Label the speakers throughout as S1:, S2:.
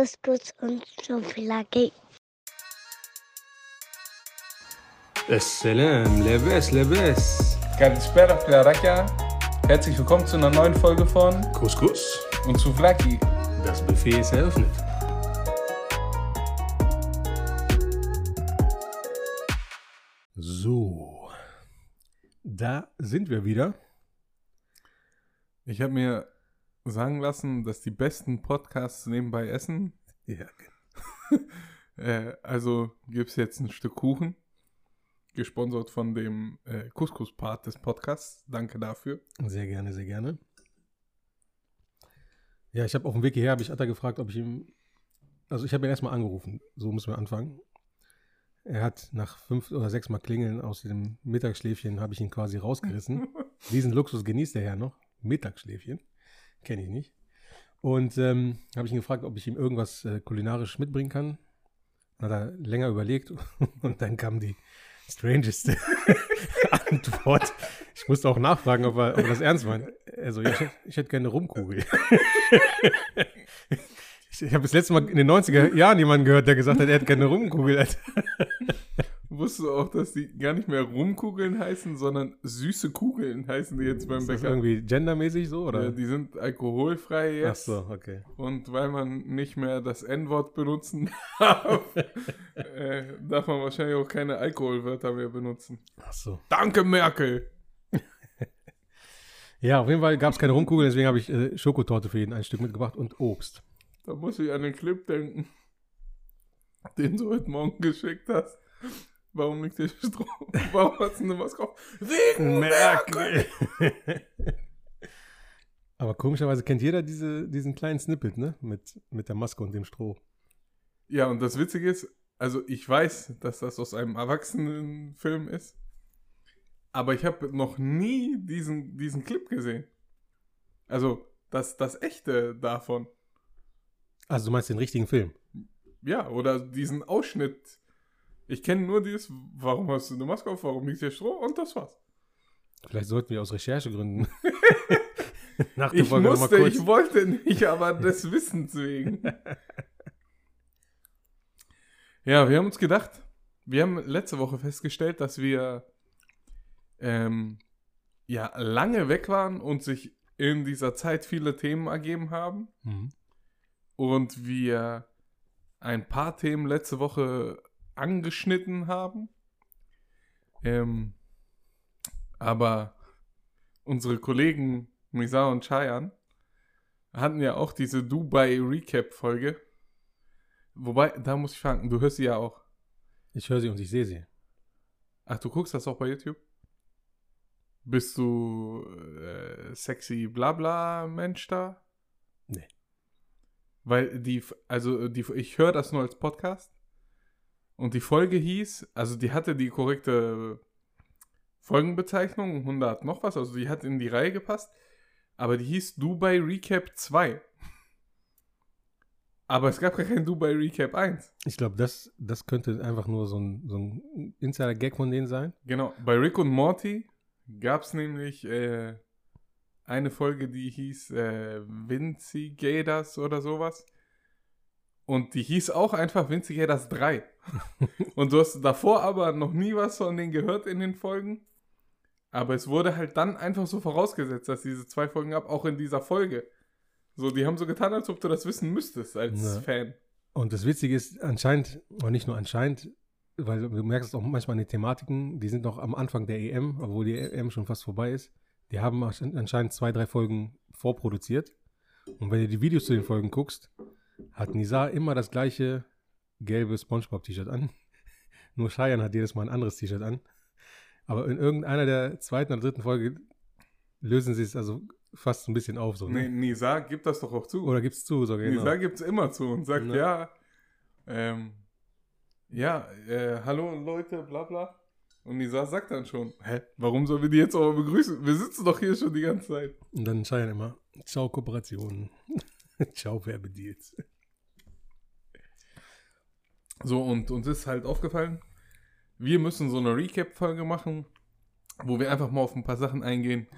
S1: Hibiskus und Schokolade.
S2: Assalam, Leves, Leves.
S3: Kalispera, Claraka. Herzlich willkommen zu einer neuen Folge von
S2: Couscous
S3: und Souvlaki.
S2: Das Buffet ist eröffnet. So, da sind wir wieder.
S3: Ich habe mir sagen lassen, dass die besten Podcasts nebenbei essen.
S2: Ja,
S3: Äh, also gibt es jetzt ein Stück Kuchen, gesponsert von dem äh, Couscous-Part des Podcasts. Danke dafür.
S2: sehr gerne, sehr gerne. Ja, ich habe auf dem Weg hierher, habe ich Atta gefragt, ob ich ihm, also ich habe ihn erstmal angerufen, so müssen wir anfangen. Er hat nach fünf oder sechs Mal Klingeln aus dem Mittagsschläfchen, habe ich ihn quasi rausgerissen. Diesen Luxus genießt er ja noch. Mittagsschläfchen. Kenne ich nicht. Und ähm, habe ich ihn gefragt, ob ich ihm irgendwas äh, kulinarisch mitbringen kann. Dann hat er länger überlegt und dann kam die strangeste Antwort. Ich musste auch nachfragen, ob er, ob er das ernst meint. Also, ich, hätte- ich hätte gerne eine Rumkugel. ich ich habe das letzte Mal in den 90er Jahren jemanden gehört, der gesagt hat, er hätte gerne eine Rumkugel.
S3: Wusstest du auch, dass die gar nicht mehr Rumkugeln heißen, sondern süße Kugeln heißen die jetzt beim
S2: Ist das
S3: Bäcker?
S2: irgendwie gendermäßig so? Oder?
S3: Ja, die sind alkoholfrei
S2: Ach
S3: jetzt.
S2: so, okay.
S3: Und weil man nicht mehr das N-Wort benutzen darf, äh, darf man wahrscheinlich auch keine Alkoholwörter mehr benutzen.
S2: Ach so.
S3: Danke, Merkel!
S2: Ja, auf jeden Fall gab es keine Rumkugel, deswegen habe ich äh, Schokotorte für jeden ein Stück mitgebracht und Obst.
S3: Da muss ich an den Clip denken, den du heute Morgen geschickt hast. Warum liegt der Strom? Warum hast du eine Maske auf? Wegen Merkel!
S2: Aber komischerweise kennt jeder diese, diesen kleinen Snippet, ne? Mit, mit der Maske und dem Stroh.
S3: Ja, und das Witzige ist, also ich weiß, dass das aus einem Erwachsenenfilm ist, aber ich habe noch nie diesen, diesen Clip gesehen. Also das, das echte davon.
S2: Also du meinst den richtigen Film?
S3: Ja, oder diesen Ausschnitt. Ich kenne nur dieses, warum hast du eine Maske auf, warum liegt hier Stroh und das war's.
S2: Vielleicht sollten wir aus Recherchegründen nach der
S3: Ich
S2: Folge
S3: musste,
S2: kurz...
S3: ich wollte nicht, aber des Wissens wegen. Ja, wir haben uns gedacht, wir haben letzte Woche festgestellt, dass wir ähm, ja lange weg waren und sich in dieser Zeit viele Themen ergeben haben
S2: Mhm.
S3: und wir ein paar Themen letzte Woche angeschnitten haben. Ähm, aber unsere Kollegen Misa und Chayan hatten ja auch diese Dubai Recap Folge. Wobei, da muss ich fragen, du hörst sie ja auch.
S2: Ich höre sie und ich sehe sie.
S3: Ach, du guckst das auch bei YouTube? Bist du äh, sexy Blabla Mensch da?
S2: Nee.
S3: Weil die, also die, ich höre das nur als Podcast. Und die Folge hieß, also die hatte die korrekte Folgenbezeichnung, 100 noch was, also die hat in die Reihe gepasst. Aber die hieß Dubai Recap 2. Aber es gab gar kein Dubai Recap 1.
S2: Ich glaube, das, das könnte einfach nur so ein, so ein Insider-Gag von denen sein.
S3: Genau, bei Rick und Morty gab es nämlich äh, eine Folge, die hieß äh, Vinci Gators oder sowas. Und die hieß auch einfach Vinci Gators 3. und du hast davor aber noch nie was von denen gehört in den Folgen. Aber es wurde halt dann einfach so vorausgesetzt, dass diese zwei Folgen gab, auch in dieser Folge. So, die haben so getan, als ob du das wissen müsstest als
S2: Ja.
S3: Fan.
S2: Und das Witzige ist, anscheinend, und nicht nur anscheinend, weil du merkst es auch manchmal an den Thematiken, die sind noch am Anfang der EM, obwohl die EM schon fast vorbei ist. Die haben anschein- anscheinend zwei, drei Folgen vorproduziert. Und wenn du die Videos zu den Folgen guckst, hat Nizar immer das gleiche gelbe Spongebob-T-Shirt an. Nur Cheyenne hat jedes Mal ein anderes T-Shirt an. Aber in irgendeiner der zweiten oder dritten Folge lösen sie es also fast ein bisschen auf. So,
S3: Nee,
S2: ne?
S3: Nisa gibt das doch auch zu.
S2: Oder gibt's zu sogar. Genau.
S3: Nisa gibt's immer zu und sagt,
S2: Ne?
S3: ja, ähm, ja, äh, hallo Leute, bla bla. Und Nisa sagt dann schon, hä, warum sollen wir die jetzt aber begrüßen? Wir sitzen doch hier schon die ganze Zeit.
S2: Und dann Cheyenne immer, ciao Kooperationen, ciao Werbedeals.
S3: So, und uns ist halt aufgefallen, wir müssen so eine Recap-Folge machen, wo wir einfach mal auf ein paar Sachen eingehen,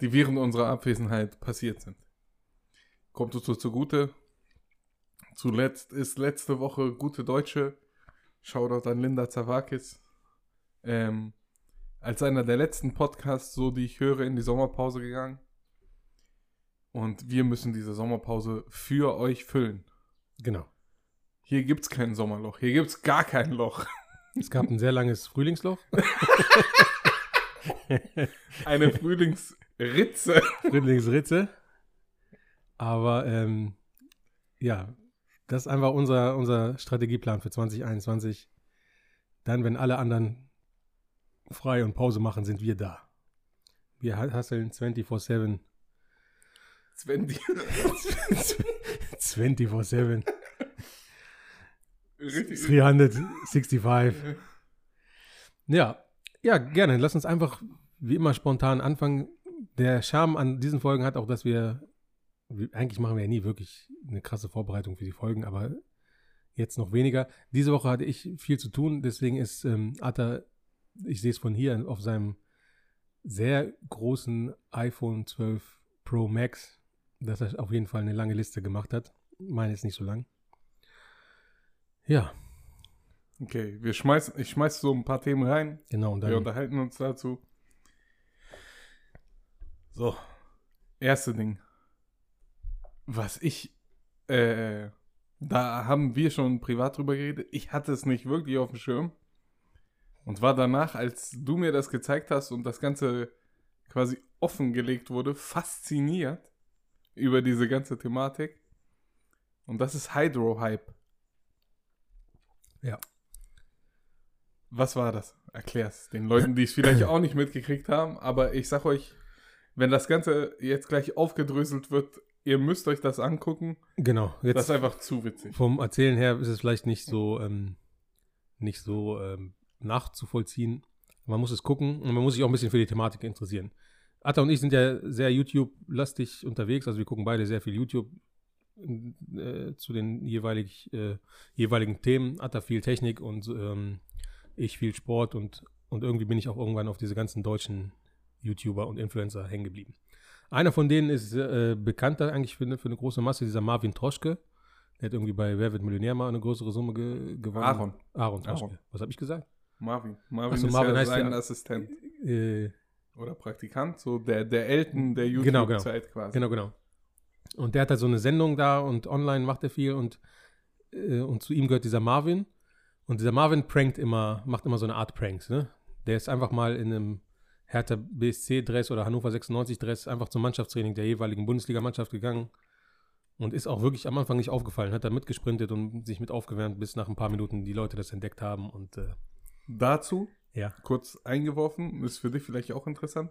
S3: die während unserer Abwesenheit passiert sind. Kommt uns so zugute. Zuletzt ist letzte Woche gute Deutsche, Shoutout an Linda Zawakis, ähm, als einer der letzten Podcasts, so die ich höre, in die Sommerpause gegangen. Und wir müssen diese Sommerpause für euch füllen.
S2: Genau.
S3: Hier gibt es kein Sommerloch, hier gibt es gar kein Loch.
S2: Es gab ein sehr langes Frühlingsloch.
S3: Eine Frühlingsritze.
S2: Frühlingsritze. Aber ähm, ja, das ist einfach unser, unser Strategieplan für 2021. Dann, wenn alle anderen frei und Pause machen, sind wir da. Wir hasseln 24-7.
S3: 20.
S2: 24-7.
S3: Richtig.
S2: 365. Ja, ja, gerne. Lass uns einfach wie immer spontan anfangen. Der Charme an diesen Folgen hat auch, dass wir, wir- eigentlich machen wir ja nie wirklich eine krasse Vorbereitung für die Folgen, aber jetzt noch weniger. Diese Woche hatte ich viel zu tun, deswegen ist ähm, Atta, ich sehe es von hier auf seinem sehr großen iPhone 12 Pro Max, dass er auf jeden Fall eine lange Liste gemacht hat. Meine ist nicht so lang. Ja,
S3: Okay, wir schmeißen, ich schmeiß so ein paar Themen rein.
S2: genau. Und
S3: Wir
S2: dann,
S3: unterhalten uns dazu. So, erste Ding. Was ich, äh, da haben wir schon privat drüber geredet. Ich hatte es nicht wirklich auf dem Schirm. Und war danach, als du mir das gezeigt hast und das Ganze quasi offengelegt wurde, fasziniert über diese ganze Thematik. Und das ist Hydro-Hype.
S2: Ja.
S3: Was war das? Erklär's den Leuten, die es vielleicht auch nicht mitgekriegt haben. Aber ich sag euch, wenn das Ganze jetzt gleich aufgedröselt wird, ihr müsst euch das angucken.
S2: genau.
S3: Das
S2: Jetzt
S3: ist einfach zu witzig.
S2: vom Erzählen her ist es vielleicht nicht so, ähm, nicht so ähm, nachzuvollziehen. Man muss es gucken und man muss sich auch ein bisschen für die Thematik interessieren. Atta und ich sind ja sehr YouTube-lastig unterwegs, also wir gucken beide sehr viel YouTube äh, zu den jeweilig, äh, jeweiligen Themen. Atta viel Technik und ähm, ich viel Sport und, und irgendwie bin ich auch irgendwann auf diese ganzen deutschen YouTuber und Influencer hängen geblieben. Einer von denen ist äh, bekannter eigentlich für eine, für eine große Masse, dieser Marvin Troschke. Der hat irgendwie bei Wer wird Millionär mal eine größere Summe ge gewonnen.
S3: Aaron.
S2: Aaron Troschke.
S3: Aaron.
S2: Was habe ich gesagt?
S3: Marvin. Marvin
S2: Ach so,
S3: ist
S2: Marvin
S3: ja
S2: heißt
S3: sein
S2: ja-
S3: Assistent.
S2: Äh,
S3: Oder Praktikant, so der, der Elten der
S2: Genau,
S3: YouTube-Zeit quasi.
S2: Genau, genau. Und der hat halt so eine Sendung da und online macht er viel und, äh, und zu ihm gehört dieser Marvin. Und dieser Marvin prankt immer, macht immer so eine Art Pranks, ne? Der ist einfach mal in einem Hertha BSC-Dress oder Hannover 96-Dress einfach zum Mannschaftstraining der jeweiligen Bundesligamannschaft gegangen und ist auch wirklich am Anfang nicht aufgefallen, hat da mitgesprintet und sich mit aufgewärmt, bis nach ein paar Minuten die Leute das entdeckt haben und äh,
S3: Dazu,
S2: ja.
S3: kurz eingeworfen, ist für dich vielleicht auch interessant.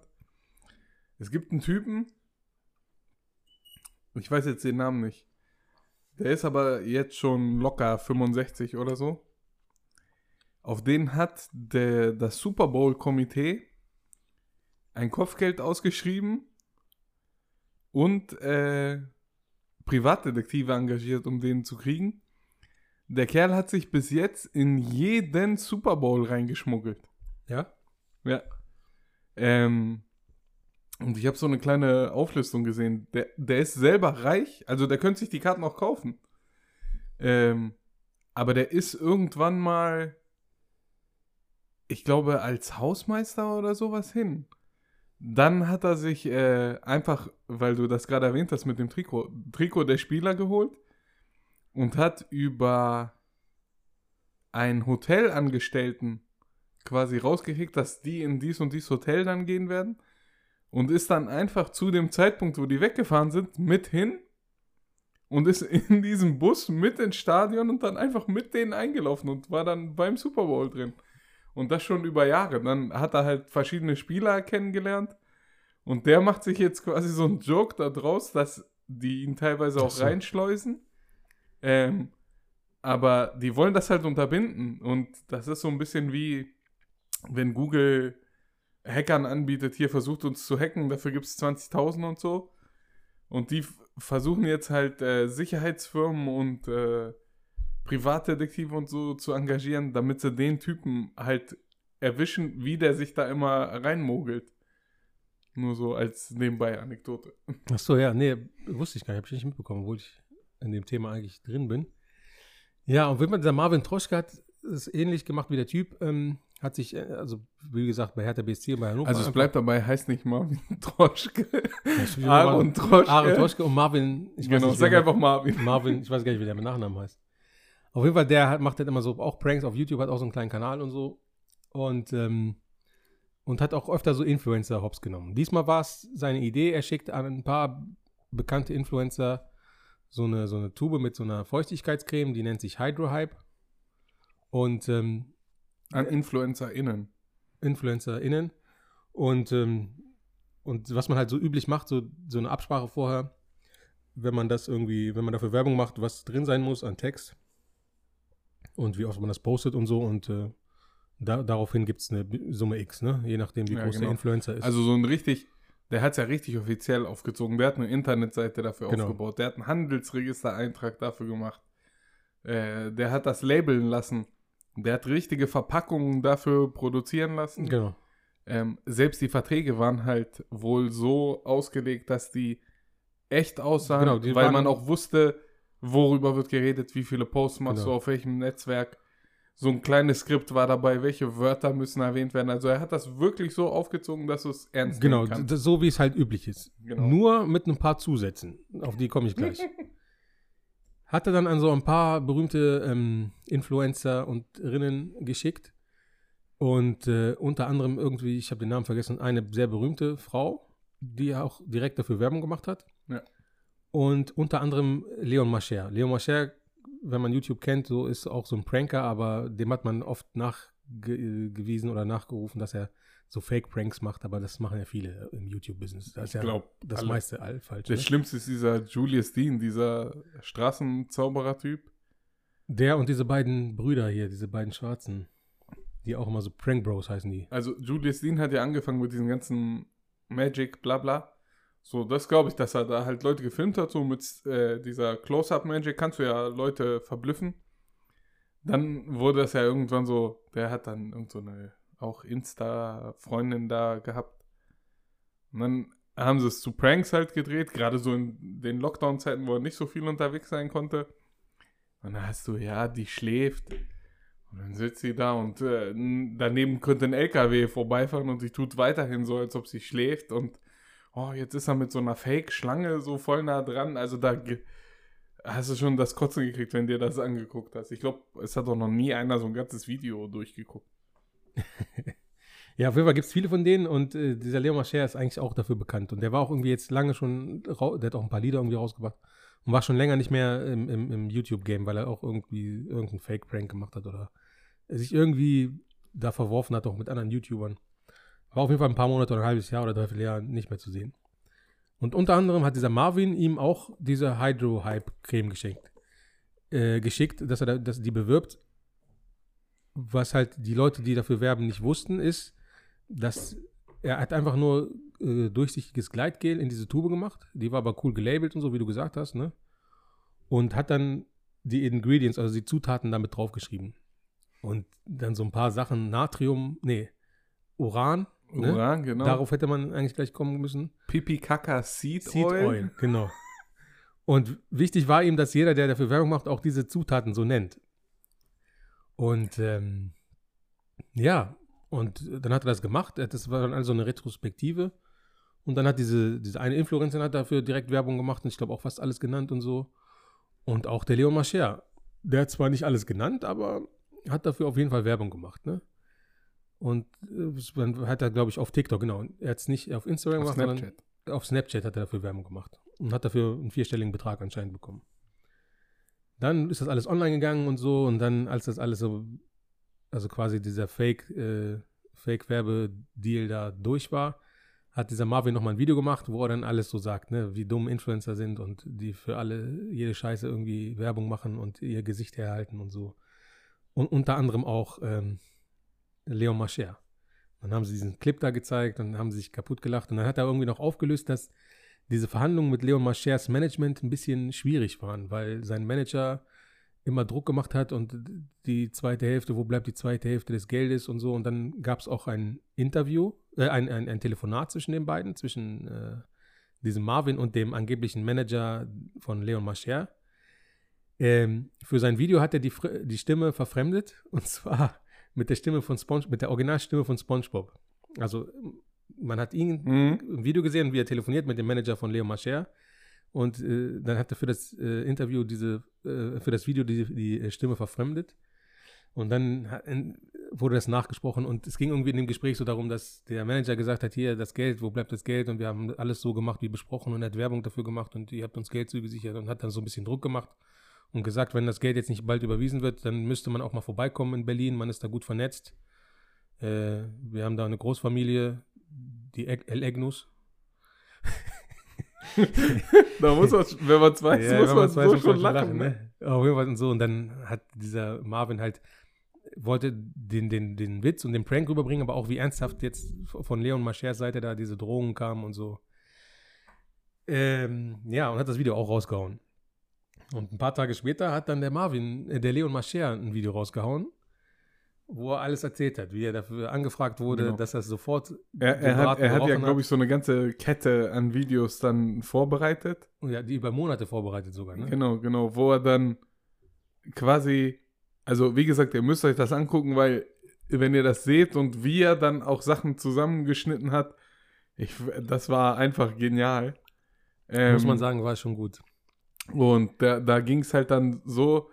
S3: Es gibt einen Typen, ich weiß jetzt den Namen nicht. Der ist aber jetzt schon locker 65 oder so. Auf den hat der, das Super Bowl-Komitee ein Kopfgeld ausgeschrieben und äh, Privatdetektive engagiert, um den zu kriegen. Der Kerl hat sich bis jetzt in jeden Super Bowl reingeschmuggelt.
S2: Ja?
S3: Ja. Ähm, und ich habe so eine kleine Auflistung gesehen. Der, der ist selber reich, also der könnte sich die Karten auch kaufen. Ähm, aber der ist irgendwann mal, ich glaube, als Hausmeister oder sowas hin. Dann hat er sich äh, einfach, weil du das gerade erwähnt hast mit dem Trikot, Trikot der Spieler geholt und hat über einen Hotelangestellten quasi rausgekriegt, dass die in dies und dies Hotel dann gehen werden und ist dann einfach zu dem Zeitpunkt, wo die weggefahren sind, mit hin und ist in diesem Bus mit ins Stadion und dann einfach mit denen eingelaufen und war dann beim Super Bowl drin. Und das schon über Jahre. Dann hat er halt verschiedene Spieler kennengelernt und der macht sich jetzt quasi so einen Joke da draus, dass die ihn teilweise auch reinschleusen. Ähm, aber die wollen das halt unterbinden und das ist so ein bisschen wie, wenn Google Hackern anbietet, hier versucht uns zu hacken, dafür gibt es 20.000 und so. Und die versuchen jetzt halt äh, Sicherheitsfirmen und äh, Privatdetektive und so zu engagieren, damit sie den Typen halt erwischen, wie der sich da immer reinmogelt. Nur so als nebenbei Anekdote.
S2: Ach so, ja, nee, wusste ich gar nicht, habe ich nicht mitbekommen, obwohl ich in dem Thema eigentlich drin bin. Ja, und wenn man dieser Marvin Troschke hat es ähnlich gemacht wie der Typ, ähm, hat sich, äh, also wie gesagt, bei Hertha BSC und bei Hannover.
S3: Also es bleibt dabei, heißt nicht Marvin Troschke.
S2: Ja,
S3: Aaron Troschke.
S2: Aaron Troschke und Marvin, ich weiß
S3: genau,
S2: nicht,
S3: sag einfach Marvin.
S2: Marvin, ich weiß gar nicht, wie der mit Nachnamen heißt. Auf jeden Fall, der hat, macht halt immer so auch Pranks auf YouTube, hat auch so einen kleinen Kanal und so. Und, ähm, und hat auch öfter so Influencer hops genommen. Diesmal war es seine Idee, er schickt an ein paar bekannte Influencer so eine, so eine Tube mit so einer Feuchtigkeitscreme, die nennt sich Hydrohype. Und ähm,
S3: An InfluencerInnen.
S2: InfluencerInnen. Und, ähm, und was man halt so üblich macht, so, so eine Absprache vorher, wenn man das irgendwie, wenn man dafür Werbung macht, was drin sein muss an Text und wie oft man das postet und so und äh, da, daraufhin gibt es eine Summe X, ne? Je nachdem, wie
S3: Ja,
S2: groß der
S3: genau.
S2: Influencer ist.
S3: Also so ein richtig, der hat es ja richtig offiziell aufgezogen. Der hat eine Internetseite dafür
S2: Genau.
S3: aufgebaut. Der hat einen Handelsregistereintrag dafür gemacht. Äh, der hat das labeln lassen. Der hat richtige Verpackungen dafür produzieren lassen.
S2: genau.
S3: Ähm, selbst die Verträge waren halt wohl so ausgelegt, dass die echt aussahen,
S2: Genau, die
S3: weil man auch wusste, worüber wird geredet, wie viele Posts machst
S2: Genau.
S3: du, auf welchem Netzwerk. So ein kleines Skript war dabei, welche Wörter müssen erwähnt werden. Also er hat das wirklich so aufgezogen, dass du es ernst
S2: Genau, so wie es halt üblich ist.
S3: Genau.
S2: Nur mit ein paar Zusätzen. Auf die komme ich gleich. Hat er dann an so ein paar berühmte ähm, Influencer und Rinnen geschickt. Und äh, unter anderem irgendwie, ich habe den Namen vergessen, eine sehr berühmte Frau, die auch direkt dafür Werbung gemacht hat.
S3: Ja.
S2: Und unter anderem Leon Mascher. Leon Mascher, wenn man YouTube kennt, so ist auch so ein Pranker, aber dem hat man oft nachgewiesen oder nachgerufen, dass er so Fake-Pranks macht, aber das machen ja viele im YouTube-Business. Da ist ja
S3: glaub,
S2: das
S3: alle.
S2: meiste all falsch.
S3: Der
S2: Ne?
S3: Schlimmste ist dieser Julius Dean, dieser Straßenzauberer-Typ.
S2: Der und diese beiden Brüder hier, diese beiden Schwarzen, die auch immer so Prank Bros heißen die.
S3: Also Julius Dean hat ja angefangen mit diesen ganzen Magic, bla bla. So, das glaube ich, dass er da halt Leute gefilmt hat, so mit äh, dieser Close-Up-Magic kannst du ja Leute verblüffen. Dann wurde das ja irgendwann so, der hat dann irgend so eine auch Insta-Freundin da gehabt. Und dann haben sie es zu Pranks halt gedreht, gerade so in den Lockdown-Zeiten, wo er nicht so viel unterwegs sein konnte. Und dann hast du, ja, die schläft. Und dann sitzt sie da und äh, daneben könnte ein LKW vorbeifahren und sie tut weiterhin so, als ob sie schläft. Und oh, jetzt ist er mit so einer Fake-Schlange so voll nah dran. Also da hast du schon das Kotzen gekriegt, wenn dir das angeguckt hast. Ich glaube, es hat doch noch nie einer so ein ganzes Video durchgeguckt.
S2: Ja, auf jeden Fall gibt es viele von denen und äh, dieser Leo Mascher ist eigentlich auch dafür bekannt. Und der war auch irgendwie jetzt lange schon, der hat auch ein paar Lieder irgendwie rausgebracht und war schon länger nicht mehr im, im, im YouTube-Game, weil er auch irgendwie irgendeinen Fake-Prank gemacht hat oder sich irgendwie da verworfen hat, auch mit anderen YouTubern. War auf jeden Fall ein paar Monate oder ein halbes Jahr oder dreiviertel Jahr nicht mehr zu sehen. Und unter anderem hat dieser Marvin ihm auch diese Hydro-Hype-Creme geschenkt. Äh, geschickt, dass er da, dass die bewirbt. Was halt die Leute, die dafür werben, nicht wussten, ist, dass er hat einfach nur äh, durchsichtiges Gleitgel in diese Tube gemacht. Die war aber cool gelabelt und so, wie du gesagt hast, ne? Und hat dann die Ingredients, also die Zutaten damit draufgeschrieben. Und dann so ein paar Sachen, Natrium, nee, Uran, ne?
S3: Uran, genau.
S2: Darauf hätte man eigentlich gleich kommen müssen.
S3: Pipi Kaka Seed,
S2: Seed
S3: Oil.
S2: Oil, genau. Und wichtig war ihm, dass jeder, der dafür Werbung macht, auch diese Zutaten so nennt. Und ähm, ja, und dann hat er das gemacht. Das war dann also eine Retrospektive. Und dann hat diese, diese eine Influencerin hat dafür direkt Werbung gemacht und ich glaube auch fast alles genannt und so. Und auch der Leon Mascher. Der hat zwar nicht alles genannt, aber hat dafür auf jeden Fall Werbung gemacht, ne? Und äh, dann hat er, glaube ich, auf TikTok, genau. Er hat es nicht auf Instagram
S3: Auf
S2: gemacht, sondern
S3: Snapchat.
S2: auf Snapchat hat er dafür Werbung gemacht und hat dafür einen vierstelligen Betrag anscheinend bekommen. Dann ist das alles online gegangen und so und dann, als das alles so, also quasi dieser Fake, äh, Fake-Werbedeal da durch war, hat dieser Marvin nochmal ein Video gemacht, wo er dann alles so sagt, ne, wie dumm Influencer sind und die für alle jede Scheiße irgendwie Werbung machen und ihr Gesicht herhalten und so. Und unter anderem auch ähm, Leon Mascher. Dann haben sie diesen Clip da gezeigt und haben sich kaputt gelacht. Und dann hat er irgendwie noch aufgelöst, dass diese Verhandlungen mit Leon Maschers Management ein bisschen schwierig waren, weil sein Manager immer Druck gemacht hat und die zweite Hälfte, wo bleibt die zweite Hälfte des Geldes und so. Und dann gab es auch ein Interview, äh, ein, ein, ein Telefonat zwischen den beiden, zwischen äh, diesem Marvin und dem angeblichen Manager von Leon Mascher, Ähm, für sein Video hat er die, die Stimme verfremdet und zwar mit der Stimme von Sponge, mit der Originalstimme von SpongeBob. Also man hat ihn
S3: Mhm.
S2: im Video gesehen, wie er telefoniert mit dem Manager von Leo Mascher. Und äh, dann hat er für das äh, Interview diese, äh, für das Video die, die äh, Stimme verfremdet. Und dann hat, in, wurde das nachgesprochen und es ging irgendwie in dem Gespräch so darum, dass der Manager gesagt hat, hier das Geld, wo bleibt das Geld? Und wir haben alles so gemacht wie besprochen und er hat Werbung dafür gemacht und ihr habt uns Geld zugesichert und hat dann so ein bisschen Druck gemacht und gesagt, wenn das Geld jetzt nicht bald überwiesen wird, dann müsste man auch mal vorbeikommen in Berlin, man ist da gut vernetzt. Äh, wir haben da eine Großfamilie, die El Egnus.
S3: Da muss man, wenn man es weiß,
S2: Ja,
S3: muss man so
S2: weiß, muss
S3: schon
S2: man
S3: lachen. ne?
S2: Auf jeden Fall und so. Und dann hat dieser Marvin halt, wollte den, den, den Witz und den Prank rüberbringen, aber auch wie ernsthaft jetzt von Leon Maschers Seite da diese Drohungen kamen und so. Ähm, ja, und hat das Video auch rausgehauen. Und ein paar Tage später hat dann der Marvin, äh, der Leon Mascher ein Video rausgehauen, wo er alles erzählt hat, wie er dafür angefragt wurde,
S3: Genau.
S2: dass er sofort
S3: Er, er hat, er hat ja, glaube ich, so eine ganze Kette an Videos dann vorbereitet.
S2: ja, die über Monate vorbereitet sogar, ne?
S3: Genau, genau, wo er dann quasi, also wie gesagt, ihr müsst euch das angucken, weil wenn ihr das seht und wie er dann auch Sachen zusammengeschnitten hat, ich, das war einfach genial. Ähm,
S2: Muss man sagen, war schon gut.
S3: Und da, da ging es halt dann so,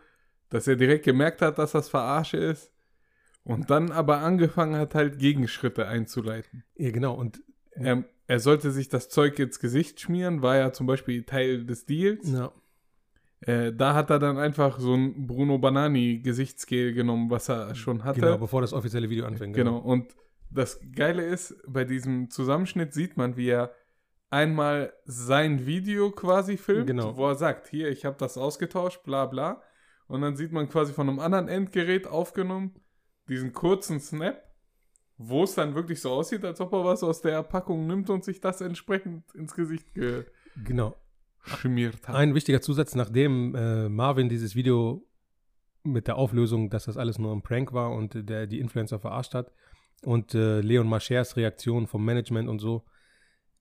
S3: dass er direkt gemerkt hat, dass das Verarsche ist. Und dann aber angefangen hat, halt Gegenschritte einzuleiten.
S2: Ja, genau. Und
S3: Er, er sollte sich das Zeug ins Gesicht schmieren, war ja zum Beispiel Teil des Deals.
S2: ja,
S3: Äh, da hat er dann einfach so ein Bruno Banani Gesichtsgel genommen, was er schon hatte.
S2: genau, bevor das offizielle Video anfängt.
S3: Genau. Und das Geile ist, bei diesem Zusammenschnitt sieht man, wie er einmal sein Video quasi filmt,
S2: Genau.
S3: wo er sagt, hier, ich habe das ausgetauscht, bla bla. Und dann sieht man quasi von einem anderen Endgerät aufgenommen, diesen kurzen Snap, wo es dann wirklich so aussieht, als ob er was aus der Packung nimmt und sich das entsprechend ins Gesicht
S2: Genau.
S3: geschmiert hat.
S2: Ein wichtiger Zusatz, nachdem äh, Marvin dieses Video mit der Auflösung, dass das alles nur ein Prank war und der die Influencer verarscht hat und äh, Leon Maschers Reaktion vom Management und so,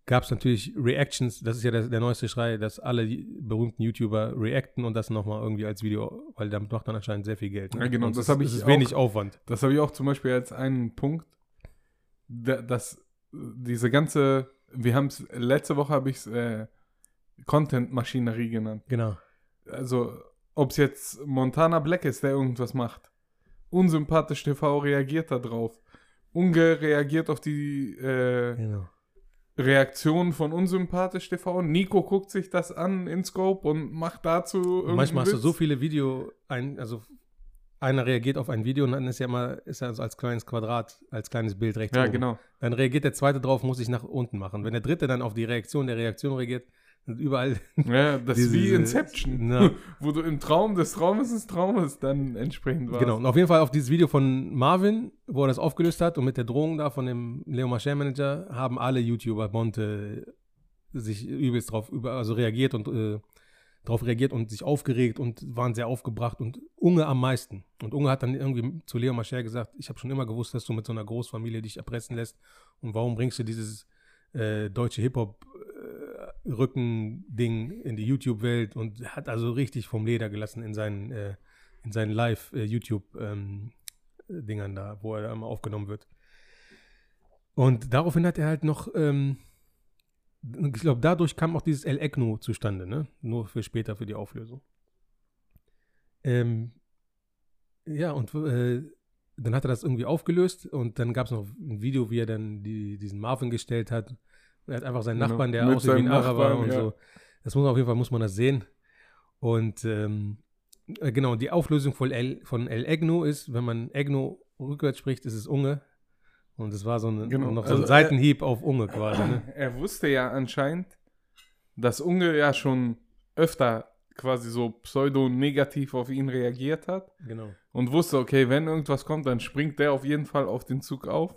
S2: gab es natürlich Reactions. Das ist ja der, der neueste Schrei, dass alle berühmten YouTuber reacten und das nochmal irgendwie als Video, weil damit macht man anscheinend sehr viel Geld. ne?
S3: Ja, genau,
S2: Und
S3: das
S2: es-
S3: hab
S2: es
S3: ich
S2: ist
S3: auch-
S2: wenig Aufwand.
S3: Das habe ich auch zum Beispiel als einen Punkt, da- dass diese ganze, wir haben es, letzte Woche habe ich es äh, Content-Maschinerie genannt.
S2: Genau.
S3: Also, ob es jetzt Montana Black ist, der irgendwas macht. Unsympathisch TV reagiert da drauf. Unge reagiert auf die äh,
S2: genau.
S3: Reaktion von Unsympathisch TV. Nico guckt sich das an in Scope und macht dazu
S2: Und manchmal hast du
S3: Witz.
S2: so viele Video, ein, also einer reagiert auf ein Video und dann ist ja immer, ist er so als kleines Quadrat, als kleines Bild rechts
S3: Ja,
S2: oben.
S3: genau.
S2: Dann reagiert der zweite drauf, muss ich nach unten machen. Wenn der dritte dann auf die Reaktion der Reaktion reagiert, sind überall.
S3: Ja, das ist wie
S2: Diese-
S3: Inception.
S2: Na.
S3: Wo du im Traum des Traumes des Traumes dann entsprechend warst.
S2: genau. Und auf jeden Fall auf dieses Video von Marvin, wo er das aufgelöst hat und mit der Drohung da von dem Leo Marcher Manager, haben alle YouTuber Monte sich übelst drauf über, also reagiert und äh, drauf reagiert und sich aufgeregt und waren sehr aufgebracht und Unge am meisten. Und Unge hat dann irgendwie zu Leo Mascher gesagt, ich habe schon immer gewusst, dass du mit so einer Großfamilie dich erpressen lässt und warum bringst du dieses äh, deutsche Hip-Hop Rücken-Ding in die YouTube-Welt und hat also richtig vom Leder gelassen in seinen, äh, in seinen Live-YouTube-Dingern da, wo er da immer aufgenommen wird. Und daraufhin hat er halt noch ähm, ich glaube, dadurch kam auch dieses El Ecno zustande, ne? Nur für später für die Auflösung. Ähm, ja, und äh, dann hat er das irgendwie aufgelöst und dann gab es noch ein Video, wie er dann die, diesen Marvin gestellt hat. Er hat einfach seinen
S3: Genau,
S2: Nachbarn, der aussieht wie ein Araber
S3: Nachbarn,
S2: und
S3: ja.
S2: so. Das muss man auf jeden Fall, muss man das sehen. Und ähm, äh, genau, die Auflösung von El, von El Egno ist, wenn man Egno rückwärts spricht, ist es Unge. Und es war so ein,
S3: Genau,
S2: noch so
S3: also
S2: ein Seitenhieb auf Unge quasi. Ne?
S3: Er wusste ja anscheinend, dass Unge ja schon öfter quasi so pseudo-negativ auf ihn reagiert hat
S2: Genau.
S3: und wusste, okay, wenn irgendwas kommt, dann springt der auf jeden Fall auf den Zug auf.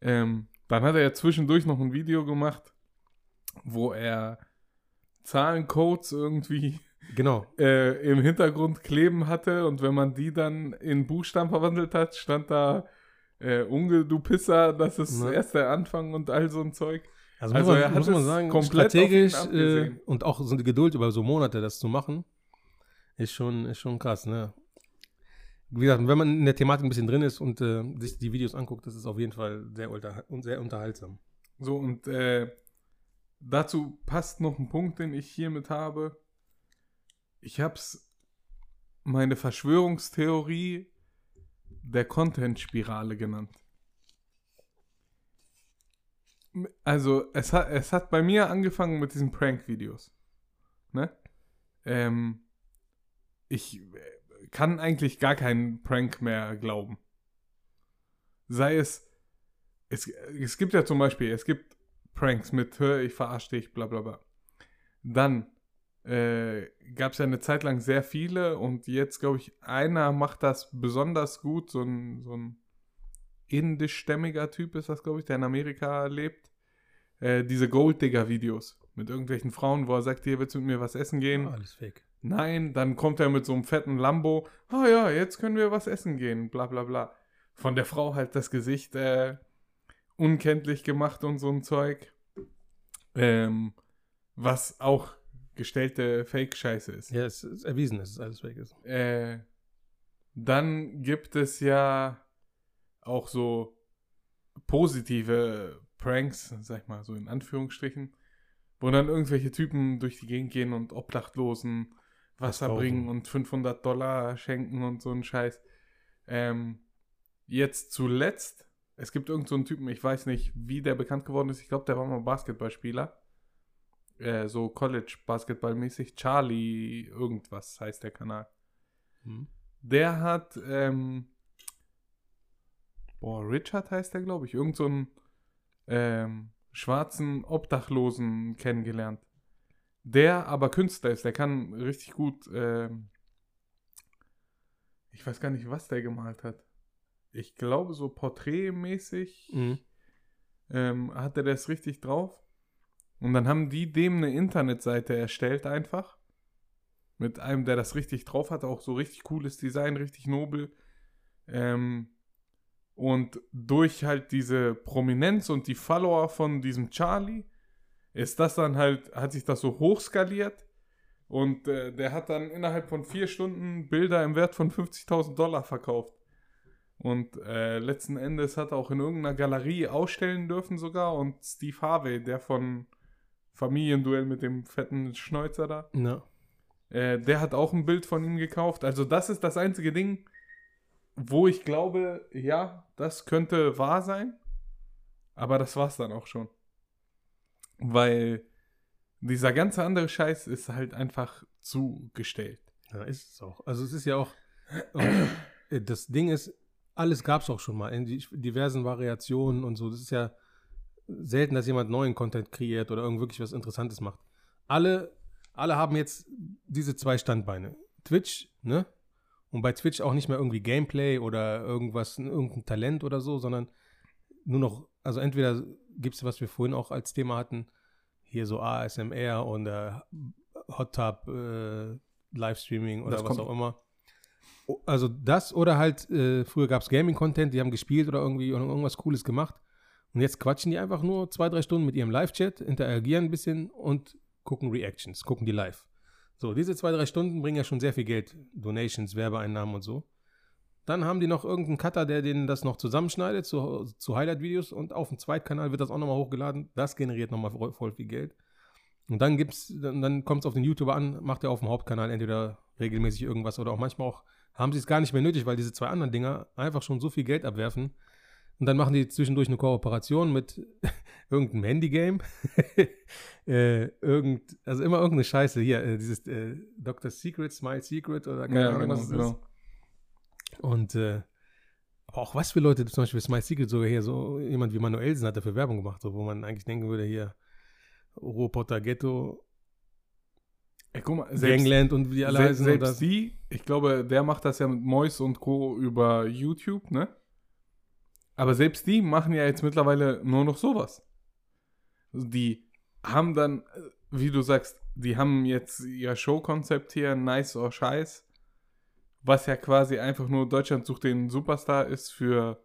S3: Ähm, dann hat er ja zwischendurch noch ein Video gemacht, wo er Zahlencodes irgendwie
S2: Genau.
S3: äh, im Hintergrund kleben hatte und wenn man die dann in Buchstaben verwandelt hat, stand da äh, Unge, du Pisser, das ist
S2: Ne.
S3: erst der Anfang und all so ein Zeug.
S2: Also,
S3: Also
S2: muss, man, muss man sagen,
S3: komplett
S2: strategisch äh, und auch so eine Geduld über so Monate das zu machen. Ist schon, ist schon krass, ne? Wie gesagt, wenn man in der Thematik ein bisschen drin ist und äh, sich die Videos anguckt, das ist auf jeden Fall sehr, unter sehr unterhaltsam.
S3: So, und äh, dazu passt noch ein Punkt, den ich hiermit habe. Ich hab's meine Verschwörungstheorie der Content-Spirale genannt. Also, es hat, es hat bei mir angefangen mit diesen Prank-Videos. Ne? Ähm, ich kann eigentlich gar keinen Prank mehr glauben. Sei es, es, es gibt ja zum Beispiel, es gibt Pranks mit, hör, ich verarsche dich, bla bla bla. Dann äh, gab es ja eine Zeit lang sehr viele und jetzt, glaube ich, einer macht das besonders gut, so ein, so ein indischstämmiger Typ ist das, glaube ich, der in Amerika lebt. Äh, diese Golddigger-Videos mit irgendwelchen Frauen, wo er sagt, hier willst du mit mir was essen gehen?
S2: Ah, alles fake.
S3: Nein, dann kommt er mit so einem fetten Lambo. Ah ja, jetzt können wir was essen gehen, bla bla bla. Von der Frau halt das Gesicht äh, unkenntlich gemacht und so ein Zeug. Ähm, was auch gestellte Fake-Scheiße ist.
S2: Ja, es ist erwiesen, dass es alles fake ist.
S3: Äh, dann gibt es ja auch so positive Pranks, sag ich mal, so in Anführungsstrichen, wo dann irgendwelche Typen durch die Gegend gehen und Obdachlosen Wasser bringen und 500 Dollar schenken und so ein Scheiß. Ähm, jetzt zuletzt, es gibt irgend so einen Typen, ich weiß nicht, wie der bekannt geworden ist, ich glaube, der war mal Basketballspieler. Äh, so College-Basketball-mäßig. Charlie irgendwas heißt der Kanal.
S2: Hm.
S3: Der hat, ähm, boah, Richard heißt der, glaube ich, irgend so einen ähm, schwarzen Obdachlosen kennengelernt. Der aber Künstler ist, der kann richtig gut, ähm, ich weiß gar nicht, was der gemalt hat. Ich glaube, so porträtmäßig
S2: Mhm.
S3: ähm, hat er das richtig drauf. Und dann haben die dem eine Internetseite erstellt einfach. Mit einem, der das richtig drauf hat, auch so richtig cooles Design, richtig nobel. Ähm, und durch halt diese Prominenz und die Follower von diesem Charlie ist das dann halt, hat sich das so hochskaliert. Und äh, der hat dann innerhalb von vier Stunden Bilder im Wert von 50.000 Dollar verkauft. Und äh, letzten Endes hat er auch in irgendeiner Galerie ausstellen dürfen sogar. Und Steve Harvey, der von Familienduell mit dem fetten Schnäuzer da,
S2: Ja.
S3: äh, der hat auch ein Bild von ihm gekauft. Also das ist das einzige Ding, wo ich glaube, ja, das könnte wahr sein. Aber das war's dann auch schon. Weil dieser ganze andere Scheiß ist halt einfach zugestellt.
S2: Ja, ist es auch. Also es ist ja auch, äh, das Ding ist, alles gab es auch schon mal in diversen Variationen und so. Das ist ja selten, dass jemand neuen Content kreiert oder irgend wirklich was Interessantes macht. Alle, alle haben jetzt diese zwei Standbeine. Twitch, ne? Und bei Twitch auch nicht mehr irgendwie Gameplay oder irgendwas, irgendein Talent oder so, sondern nur noch, also entweder gibt es, was wir vorhin auch als Thema hatten, hier so ASMR und äh, Hot Tub äh, Livestreaming oder
S3: Das
S2: was auch immer. Also das oder halt, äh, früher gab es Gaming-Content, die haben gespielt oder irgendwie irgendwas Cooles gemacht. Und jetzt quatschen die einfach nur zwei, drei Stunden mit ihrem Live-Chat, interagieren ein bisschen und gucken Reactions, gucken die live. So, diese zwei, drei Stunden bringen ja schon sehr viel Geld. Donations, Werbeeinnahmen und so. Dann haben die noch irgendeinen Cutter, der denen das noch zusammenschneidet zu, zu Highlight-Videos und auf dem Zweitkanal wird das auch nochmal hochgeladen. Das generiert nochmal voll, voll viel Geld. Und dann gibt's, dann, dann kommt es auf den YouTuber an, macht er auf dem Hauptkanal entweder regelmäßig irgendwas oder auch manchmal auch haben sie es gar nicht mehr nötig, weil diese zwei anderen Dinger einfach schon so viel Geld abwerfen. Und dann machen die zwischendurch eine Kooperation mit irgendeinem Handygame. äh, irgend, also immer irgendeine Scheiße. Hier, äh, dieses äh, Dr. Secret, Smile Secret oder keine Ahnung, was es ist. Und äh, aber auch was für Leute, zum Beispiel Smile Secret, sogar hier so jemand wie Manuelsen hat dafür Werbung gemacht, so, wo man eigentlich denken würde, hier Roboter Ghetto,
S3: Ey, guck mal, selbst,
S2: Gangland und wie die alle heißen.
S3: selbst
S2: das-
S3: die, ich glaube, der macht das ja mit Mois und Co. über YouTube, ne? Aber selbst die machen ja jetzt mittlerweile nur noch sowas. Die haben dann, äh, wie du sagst, die haben jetzt ihr Showkonzept hier, nice or scheiß, was ja quasi einfach nur Deutschland sucht den Superstar ist für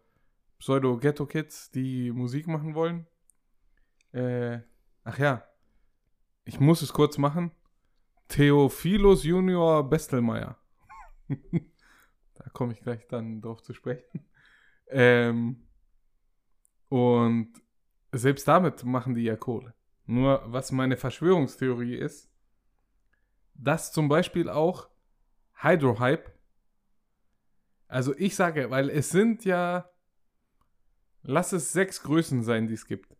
S3: Pseudo-Ghetto-Kids, die Musik machen wollen. Äh, ach ja, ich muss es kurz machen. Theophilus Junior Bestelmeier. da komme ich gleich dann drauf zu sprechen. Ähm, und selbst damit machen die ja Kohle. Nur was meine Verschwörungstheorie ist, dass zum Beispiel auch Hydrohype, also ich sage, weil es sind ja, lass es sechs Größen sein, die es gibt.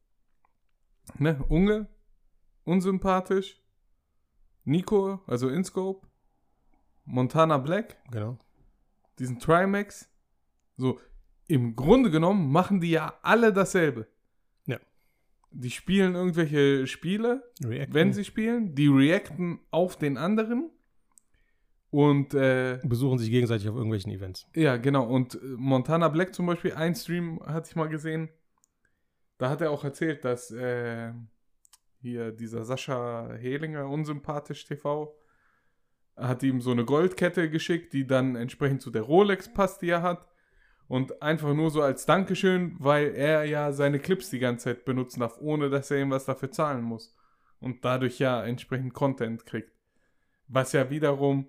S3: Ne? Unge, unsympathisch, Nico, also InScope, Montana Black,
S2: Genau.
S3: diesen Trimax. So, im Grunde genommen machen die ja alle dasselbe.
S2: Ja.
S3: Die spielen irgendwelche Spiele,
S2: React
S3: wenn sie spielen, die reacten auf den anderen. Und äh,
S2: besuchen sich gegenseitig auf irgendwelchen Events.
S3: ja, genau. Und äh, Montana Black zum Beispiel, ein Stream hatte ich mal gesehen. Da hat er auch erzählt, dass äh, hier dieser Sascha Helinger, unsympathisch TV, hat ihm so eine Goldkette geschickt, die dann entsprechend zu der Rolex passt, die er hat. Und einfach nur so als Dankeschön, weil er ja seine Clips die ganze Zeit benutzen darf, ohne dass er ihm was dafür zahlen muss. Und dadurch ja entsprechend Content kriegt. Was ja wiederum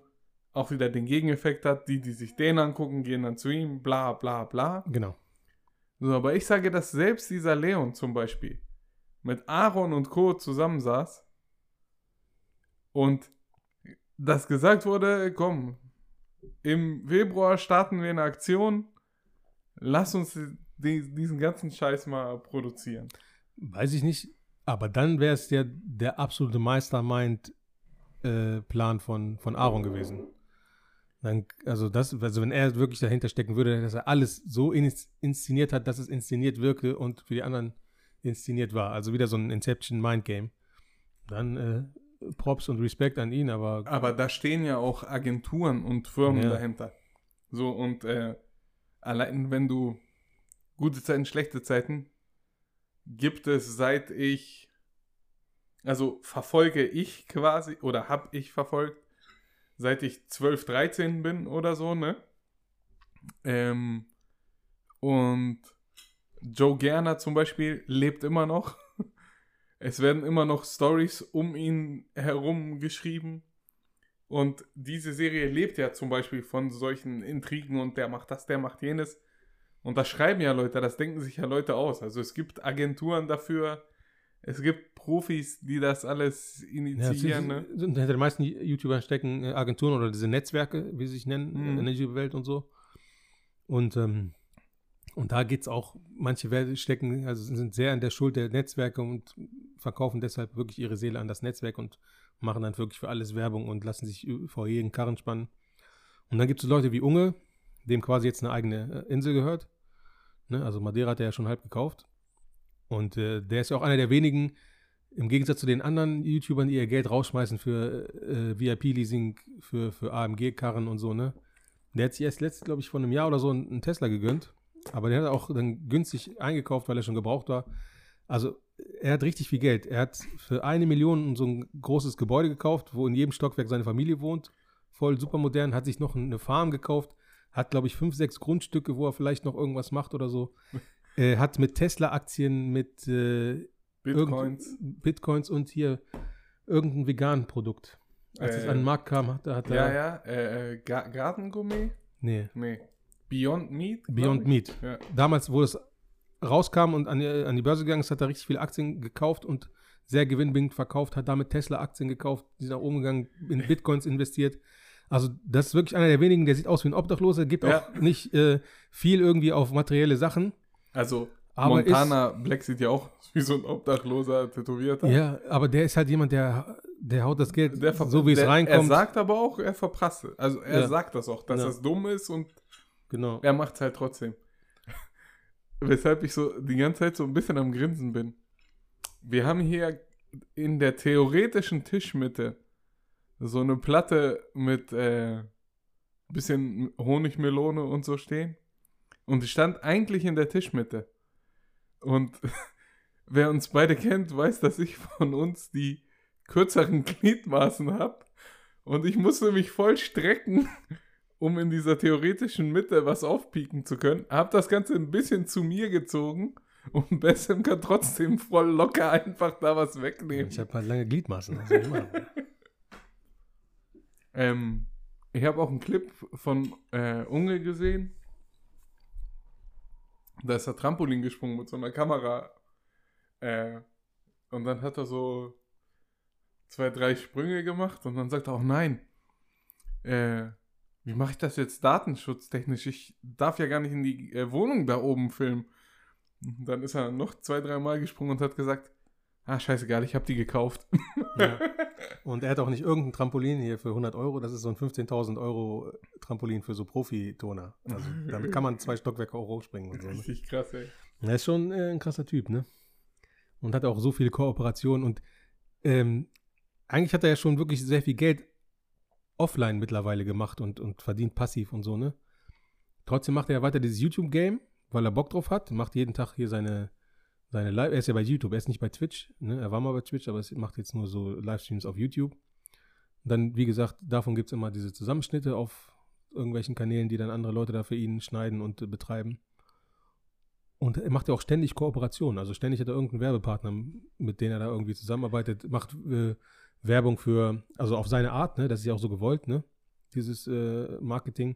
S3: auch wieder den Gegeneffekt hat, die, die sich den angucken, gehen dann zu ihm, bla bla bla.
S2: Genau.
S3: So, aber ich sage, dass selbst dieser Leon zum Beispiel mit Aaron und Co. zusammensaß und das gesagt wurde, komm, im Februar starten wir eine Aktion, lass uns die, diesen ganzen Scheiß mal produzieren.
S2: Weiß ich nicht. Aber dann wäre es ja der absolute Mastermind-Plan von, von Aaron gewesen. Dann, also, das, also wenn er wirklich dahinter stecken würde, dass er alles so ins- inszeniert hat, dass es inszeniert wirke und für die anderen inszeniert war. Also wieder so ein Inception-Mind-Game. Dann äh, Props und Respekt an ihn, aber
S3: Aber da stehen ja auch Agenturen und Firmen
S2: Ja.
S3: dahinter. So, und äh, allein wenn du gute Zeiten, schlechte Zeiten, gibt es seit ich, also verfolge ich quasi, oder habe ich verfolgt, seit ich 12, 13 bin oder so, ne? Ähm, und Joe Gerner zum Beispiel lebt immer noch. Es werden immer noch Stories um ihn herum geschrieben. Und diese Serie lebt ja zum Beispiel von solchen Intrigen und der macht das, der macht jenes. Und das schreiben ja Leute, das denken sich ja Leute aus. Also es gibt Agenturen dafür, es gibt Profis, die das alles initiieren.
S2: ja,
S3: ne?
S2: hinter den meisten YouTubern stecken äh, Agenturen oder diese Netzwerke, wie sie sich nennen,
S3: Mhm.
S2: in der YouTube-Welt und so. Und, ähm, und da geht es auch, manche stecken, also sind sehr an der Schuld der Netzwerke und verkaufen deshalb wirklich ihre Seele an das Netzwerk und machen dann wirklich für alles Werbung und lassen sich vor jeden Karren spannen. Und dann gibt es Leute wie Unge, dem quasi jetzt eine eigene äh, Insel gehört. Ne? Also Madeira hat er ja schon halb gekauft. Und äh, der ist ja auch einer der wenigen, im Gegensatz zu den anderen YouTubern, die ihr Geld rausschmeißen für äh, VIP-Leasing, für, für AMG-Karren und so, ne? Der hat sich erst letzt, glaube ich, vor einem Jahr oder so einen, Tesla gegönnt. Aber der hat er auch dann günstig eingekauft, weil er schon gebraucht war. Also er hat richtig viel Geld. Er hat für eine Million so ein großes Gebäude gekauft, wo in jedem Stockwerk seine Familie wohnt. Voll supermodern. Hat sich noch eine Farm gekauft. Hat, glaube ich, fünf, sechs Grundstücke, wo er vielleicht noch irgendwas macht oder so. Äh, hat mit Tesla-Aktien, mit äh,
S3: Bitcoins.
S2: Bitcoins und hier irgendein vegan Produkt. Als es
S3: Äh,
S2: an den Markt kam, hat, er- hat
S3: Ja,
S2: er.
S3: ja. Äh, äh, Ga- Gartengourmet?
S2: Nee,
S3: Nee. Beyond Meat?
S2: Beyond. Meat.
S3: Ja.
S2: Damals, wo es rauskam und an die, an die Börse gegangen ist, hat er richtig viele Aktien gekauft und sehr gewinnbringend verkauft, hat damit Tesla-Aktien gekauft, die sind nach oben gegangen, in Bitcoins investiert. Also, das ist wirklich einer der wenigen, der sieht aus wie ein Obdachloser, gibt
S3: Ja.
S2: auch nicht äh, viel irgendwie auf materielle Sachen.
S3: Also
S2: Aber
S3: Montana Black sieht ja auch wie so ein Obdachloser Tätowierter.
S2: Ja, aber der ist halt jemand, der, der haut das Geld
S3: Der
S2: so, wie es reinkommt.
S3: Er sagt aber auch, er verprasst. Also er
S2: Ja.
S3: sagt das auch, dass
S2: Ja.
S3: das dumm ist und
S2: genau.
S3: er macht es halt trotzdem. Weshalb ich so die ganze Zeit so ein bisschen am Grinsen bin. Wir haben hier in der theoretischen Tischmitte so eine Platte mit äh, bisschen Honigmelone und so stehen. Und die stand eigentlich in der Tischmitte. Und wer uns beide kennt, weiß, dass ich von uns die kürzeren Gliedmaßen habe. Und ich musste mich voll strecken, um in dieser theoretischen Mitte was aufpieken zu können. Hab das Ganze ein bisschen zu mir gezogen und Bessem kann trotzdem voll locker einfach da was wegnehmen.
S2: Ich habe halt lange Gliedmaßen. Ich machen?
S3: Ähm, ich habe auch einen Clip von äh, Unge gesehen. Da ist er Trampolin gesprungen mit so einer Kamera. Äh, und dann hat er so zwei, drei Sprünge gemacht und dann sagt er auch nein. Äh, wie mache ich das jetzt datenschutztechnisch? Ich darf ja gar nicht in die äh, Wohnung da oben filmen. Und dann ist er noch zwei, drei Mal gesprungen und hat gesagt, ah, scheißegal, ich habe die gekauft.
S2: Ja. Und er hat auch nicht irgendein Trampolin hier für 100 Euro. Das ist so ein 15.000 Euro Trampolin für so Profitoner. Also damit kann man zwei Stockwerke auch hochspringen und so. Ne?
S3: Richtig krass, ey.
S2: Er ist schon äh, ein krasser Typ, ne? Und hat auch so viele Kooperationen und ähm, eigentlich hat er ja schon wirklich sehr viel Geld offline mittlerweile gemacht und, und verdient passiv und so, ne? Trotzdem macht er ja weiter dieses YouTube-Game, weil er Bock drauf hat, macht jeden Tag hier seine, seine Live, er ist ja bei YouTube, er ist nicht bei Twitch, ne? Er war mal bei Twitch, aber es macht jetzt nur so Livestreams auf YouTube. Und dann, wie gesagt, davon gibt es immer diese Zusammenschnitte auf irgendwelchen Kanälen, die dann andere Leute da für ihn schneiden und äh, betreiben. Und er macht ja auch ständig Kooperationen. Also ständig hat er irgendeinen Werbepartner, mit dem er da irgendwie zusammenarbeitet, macht äh, Werbung für, also auf seine Art, ne? Das ist ja auch so gewollt, ne? Dieses äh, Marketing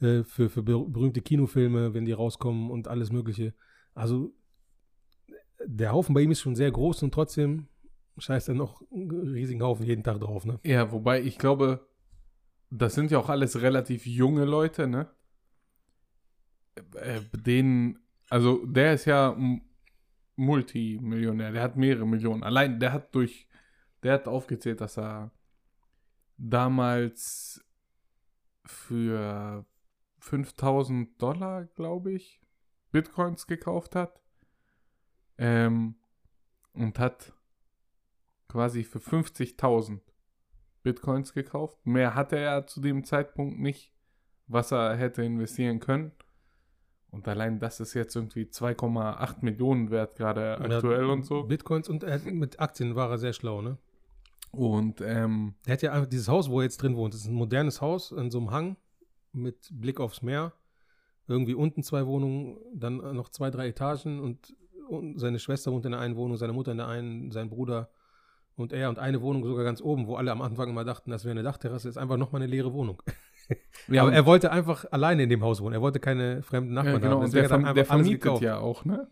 S2: äh, für, für ber- berühmte Kinofilme, wenn die rauskommen und alles Mögliche. Also der Haufen bei ihm ist schon sehr groß und trotzdem scheißt er noch einen riesigen Haufen jeden Tag drauf, ne?
S3: Ja, wobei ich glaube, das sind ja auch alles relativ junge Leute, ne? Äh, denen, also der ist ja Multimillionär, der hat mehrere Millionen. Allein der hat durch, der hat aufgezählt, dass er damals für 5000 Dollar, glaube ich, Bitcoins gekauft hat. Ähm, und hat quasi für 50.000 Bitcoins gekauft. Mehr hatte er zu dem Zeitpunkt nicht, was er hätte investieren können. Und allein das ist jetzt irgendwie 2,8 Millionen wert, gerade aktuell und so.
S2: Bitcoins und hat, mit Aktien war er sehr schlau, ne?
S3: Und ähm,
S2: Er hat ja einfach dieses Haus, wo er jetzt drin wohnt. Das ist ein modernes Haus an so einem Hang mit Blick aufs Meer. Irgendwie unten zwei Wohnungen, dann noch zwei, drei Etagen und, und seine Schwester wohnt in der einen Wohnung, seine Mutter in der einen, sein Bruder und er und eine Wohnung sogar ganz oben, wo alle am Anfang immer dachten, das wäre eine Dachterrasse, ist einfach nochmal eine leere Wohnung.
S3: ja,
S2: Aber er wollte einfach alleine in dem Haus wohnen. Er wollte keine fremden
S3: ja,
S2: Nachbarn
S3: genau,
S2: haben.
S3: und der,
S2: er
S3: der vermietet ja auch, ne?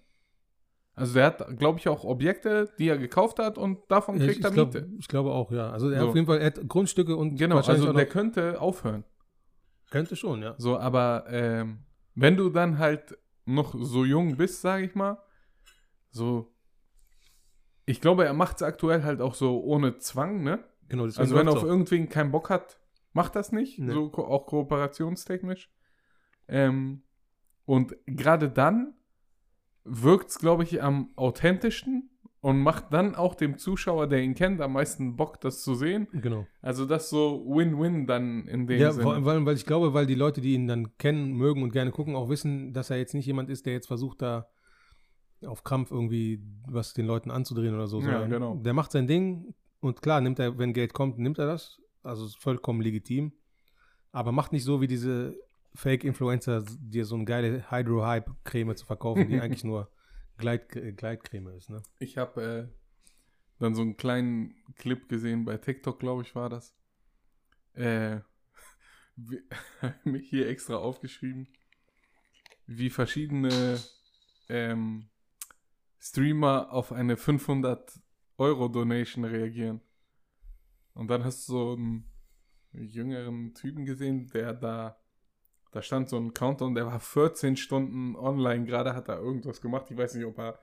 S3: Also der hat, glaube ich, auch Objekte, die er gekauft hat und davon
S2: Ja,
S3: kriegt
S2: ich,
S3: er
S2: ich, glaub,
S3: Miete.
S2: ich glaube auch, ja. Also er
S3: So.
S2: hat auf jeden Fall er hat Grundstücke und
S3: Genau, also der könnte aufhören.
S2: könnte schon, ja.
S3: So, aber ähm, wenn du dann halt noch so jung bist, sage ich mal, so, ich glaube, er macht es aktuell halt auch so ohne Zwang, ne?
S2: Genau,
S3: Also wenn er auf
S2: auch.
S3: irgendwen keinen Bock hat, macht das nicht,
S2: Nee.
S3: so auch kooperationstechnisch. Ähm, und gerade dann wirkt es, glaube ich, am authentischsten und macht dann auch dem Zuschauer, der ihn kennt, am meisten Bock, das zu sehen.
S2: Genau.
S3: Also das so Win-Win dann in dem
S2: Ja,
S3: Sinne.
S2: vor- weil, weil ich glaube, weil die Leute, die ihn dann kennen, mögen und gerne gucken, auch wissen, dass er jetzt nicht jemand ist, der jetzt versucht, da auf Krampf irgendwie was den Leuten anzudrehen oder so.
S3: Ja, genau.
S2: Der macht sein Ding und klar, nimmt er, wenn Geld kommt, nimmt er das. Also vollkommen legitim. Aber macht nicht so wie diese Fake-Influencer, dir so eine geile Hydro-Hype-Creme zu verkaufen, die eigentlich nur Gleit, Gleitcreme ist. Ne?
S3: Ich habe äh, dann so einen kleinen Clip gesehen bei TikTok, glaube ich, war das. Äh, mich hier extra aufgeschrieben, wie verschiedene ähm, Streamer auf eine 500 Euro Donation reagieren. Und dann hast du so einen jüngeren Typen gesehen, der da, da stand so ein Countdown, der war 14 Stunden online, gerade hat er irgendwas gemacht. Ich weiß nicht, ob er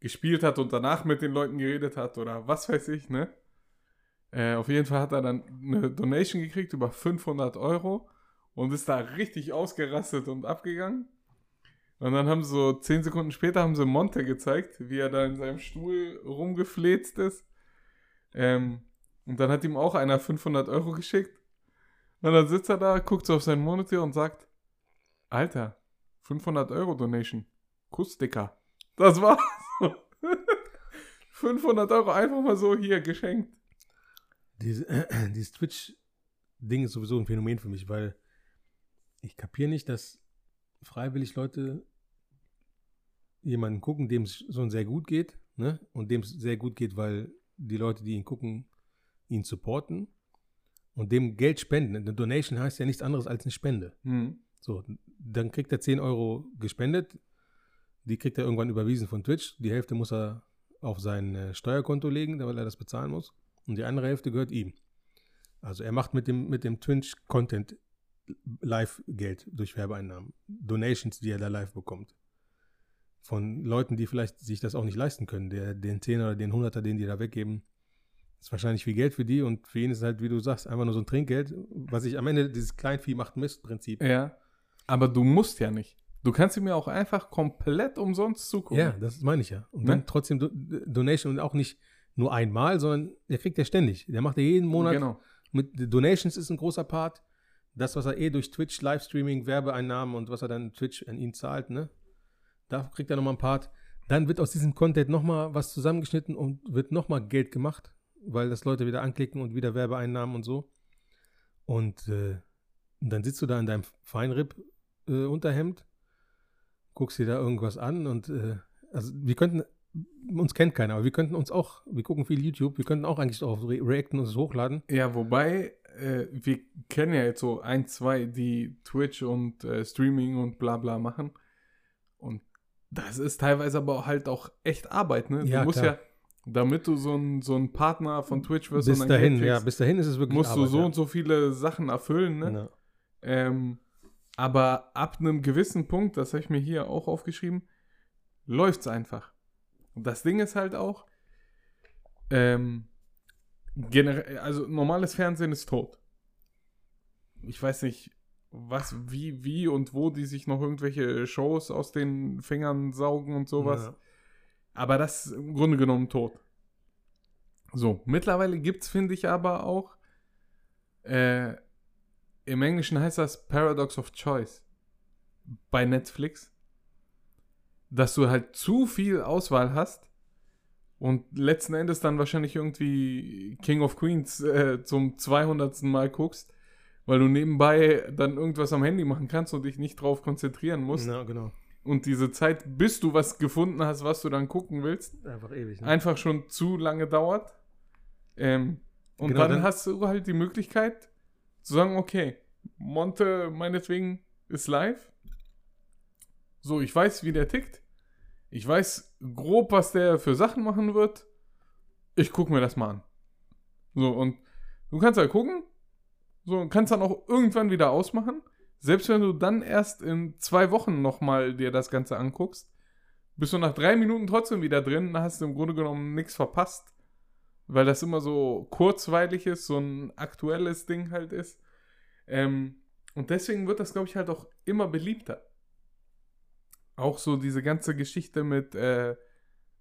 S3: gespielt hat und danach mit den Leuten geredet hat oder was weiß ich, ne? Äh, auf jeden Fall hat er dann eine Donation gekriegt über 500 Euro und ist da richtig ausgerastet und abgegangen. Und dann haben so 10 Sekunden später haben sie Monte gezeigt, wie er da in seinem Stuhl rumgefläzt ist. Ähm, und dann hat ihm auch einer 500 Euro geschickt. Und dann sitzt er da, guckt so auf seinen Monitor und sagt, Alter, 500 Euro Donation, Kussdicker. Das war's. 500 Euro einfach mal so hier geschenkt.
S2: Diese, äh, dieses Twitch-Ding ist sowieso ein Phänomen für mich, weil ich kapiere nicht, dass freiwillig Leute jemanden gucken, dem es schon sehr gut geht, ne? Und dem es sehr gut geht, weil die Leute, die ihn gucken, ihn supporten. und dem Geld spenden. Eine Donation heißt ja nichts anderes als eine Spende.
S3: Mhm.
S2: So, dann kriegt er 10 Euro gespendet. Die kriegt er irgendwann überwiesen von Twitch. Die Hälfte muss er auf sein äh, Steuerkonto legen, weil er das bezahlen muss. Und die andere Hälfte gehört ihm. Also er macht mit dem, mit dem Twitch-Content Live-Geld durch Werbeeinnahmen. Donations, die er da live bekommt. Von Leuten, die vielleicht sich das auch nicht leisten können. Der, den 10 oder den 100er, den die da weggeben, ist wahrscheinlich viel Geld für die und für ihn ist halt, wie du sagst, einfach nur so ein Trinkgeld, was ich am Ende dieses Kleinvieh macht Mist-Prinzip.
S3: Ja. Aber du musst ja nicht. Du kannst ihm ja auch einfach komplett umsonst zugucken.
S2: Ja, das meine ich ja. Und
S3: Ne?
S2: dann trotzdem Do Donation und auch nicht nur einmal, sondern der kriegt ja ständig. Der macht ja jeden Monat
S3: Genau.
S2: mit Donations ist ein großer Part. Das, was er eh durch Twitch, Livestreaming, Werbeeinnahmen und was er dann Twitch an ihn zahlt, ne? Da kriegt er nochmal einen Part. Dann wird aus diesem Content nochmal was zusammengeschnitten und wird nochmal Geld gemacht, weil das Leute wieder anklicken und wieder Werbeeinnahmen und so. Und äh, dann sitzt du da in deinem Feinripp-Unterhemd, guckst dir da irgendwas an und äh, also wir könnten, uns kennt keiner, aber wir könnten uns auch, wir gucken viel YouTube, wir könnten auch eigentlich auf Re Reacten und es hochladen.
S3: Ja, wobei, äh, wir kennen ja jetzt so ein, zwei, die Twitch und äh, Streaming und bla bla machen. Und das ist teilweise aber halt auch echt Arbeit, ne? Du
S2: Ja,
S3: musst
S2: klar.
S3: ja, damit du so ein, so ein Partner von Twitch wirst
S2: bis dahin,
S3: Geld
S2: ja,
S3: kriegst,
S2: bis dahin ist es wirklich
S3: musst du
S2: Arbeit,
S3: so
S2: ja.
S3: und so viele Sachen erfüllen, ne?
S2: Ja.
S3: Ähm, aber ab einem gewissen Punkt, das habe ich mir hier auch aufgeschrieben, läuft's einfach. Und das Ding ist halt auch, ähm, generell, also normales Fernsehen ist tot. Ich weiß nicht, was, wie, wie und wo die sich noch irgendwelche Shows aus den Fingern saugen und sowas.
S2: Ja.
S3: Aber das ist im Grunde genommen tot. So, mittlerweile gibt es, finde ich, aber auch, äh, im Englischen heißt das Paradox of Choice bei Netflix, dass du halt zu viel Auswahl hast und letzten Endes dann wahrscheinlich irgendwie King of Queens äh, zum 200. Mal guckst, weil du nebenbei dann irgendwas am Handy machen kannst und dich nicht drauf konzentrieren musst.
S2: Ja, genau.
S3: Und diese Zeit, bis du was gefunden hast, was du dann gucken willst,
S2: Einfach ewig. Ne?
S3: einfach schon zu lange dauert. Ähm, und
S2: Genau,
S3: dann,
S2: dann-
S3: hast du halt die Möglichkeit zu sagen, okay, Monte meinetwegen ist live. So, ich weiß, wie der tickt. Ich weiß grob, was der für Sachen machen wird. Ich gucke mir das mal an. So, und du kannst halt gucken. So, und kannst dann auch irgendwann wieder ausmachen. Selbst wenn du dann erst in zwei Wochen nochmal dir das Ganze anguckst, bist du nach drei Minuten trotzdem wieder drin, dann hast du im Grunde genommen nichts verpasst. Weil das immer so kurzweilig ist, so ein aktuelles Ding halt ist. Ähm, und deswegen wird das, glaube ich, halt auch immer beliebter. Auch so diese ganze Geschichte mit äh,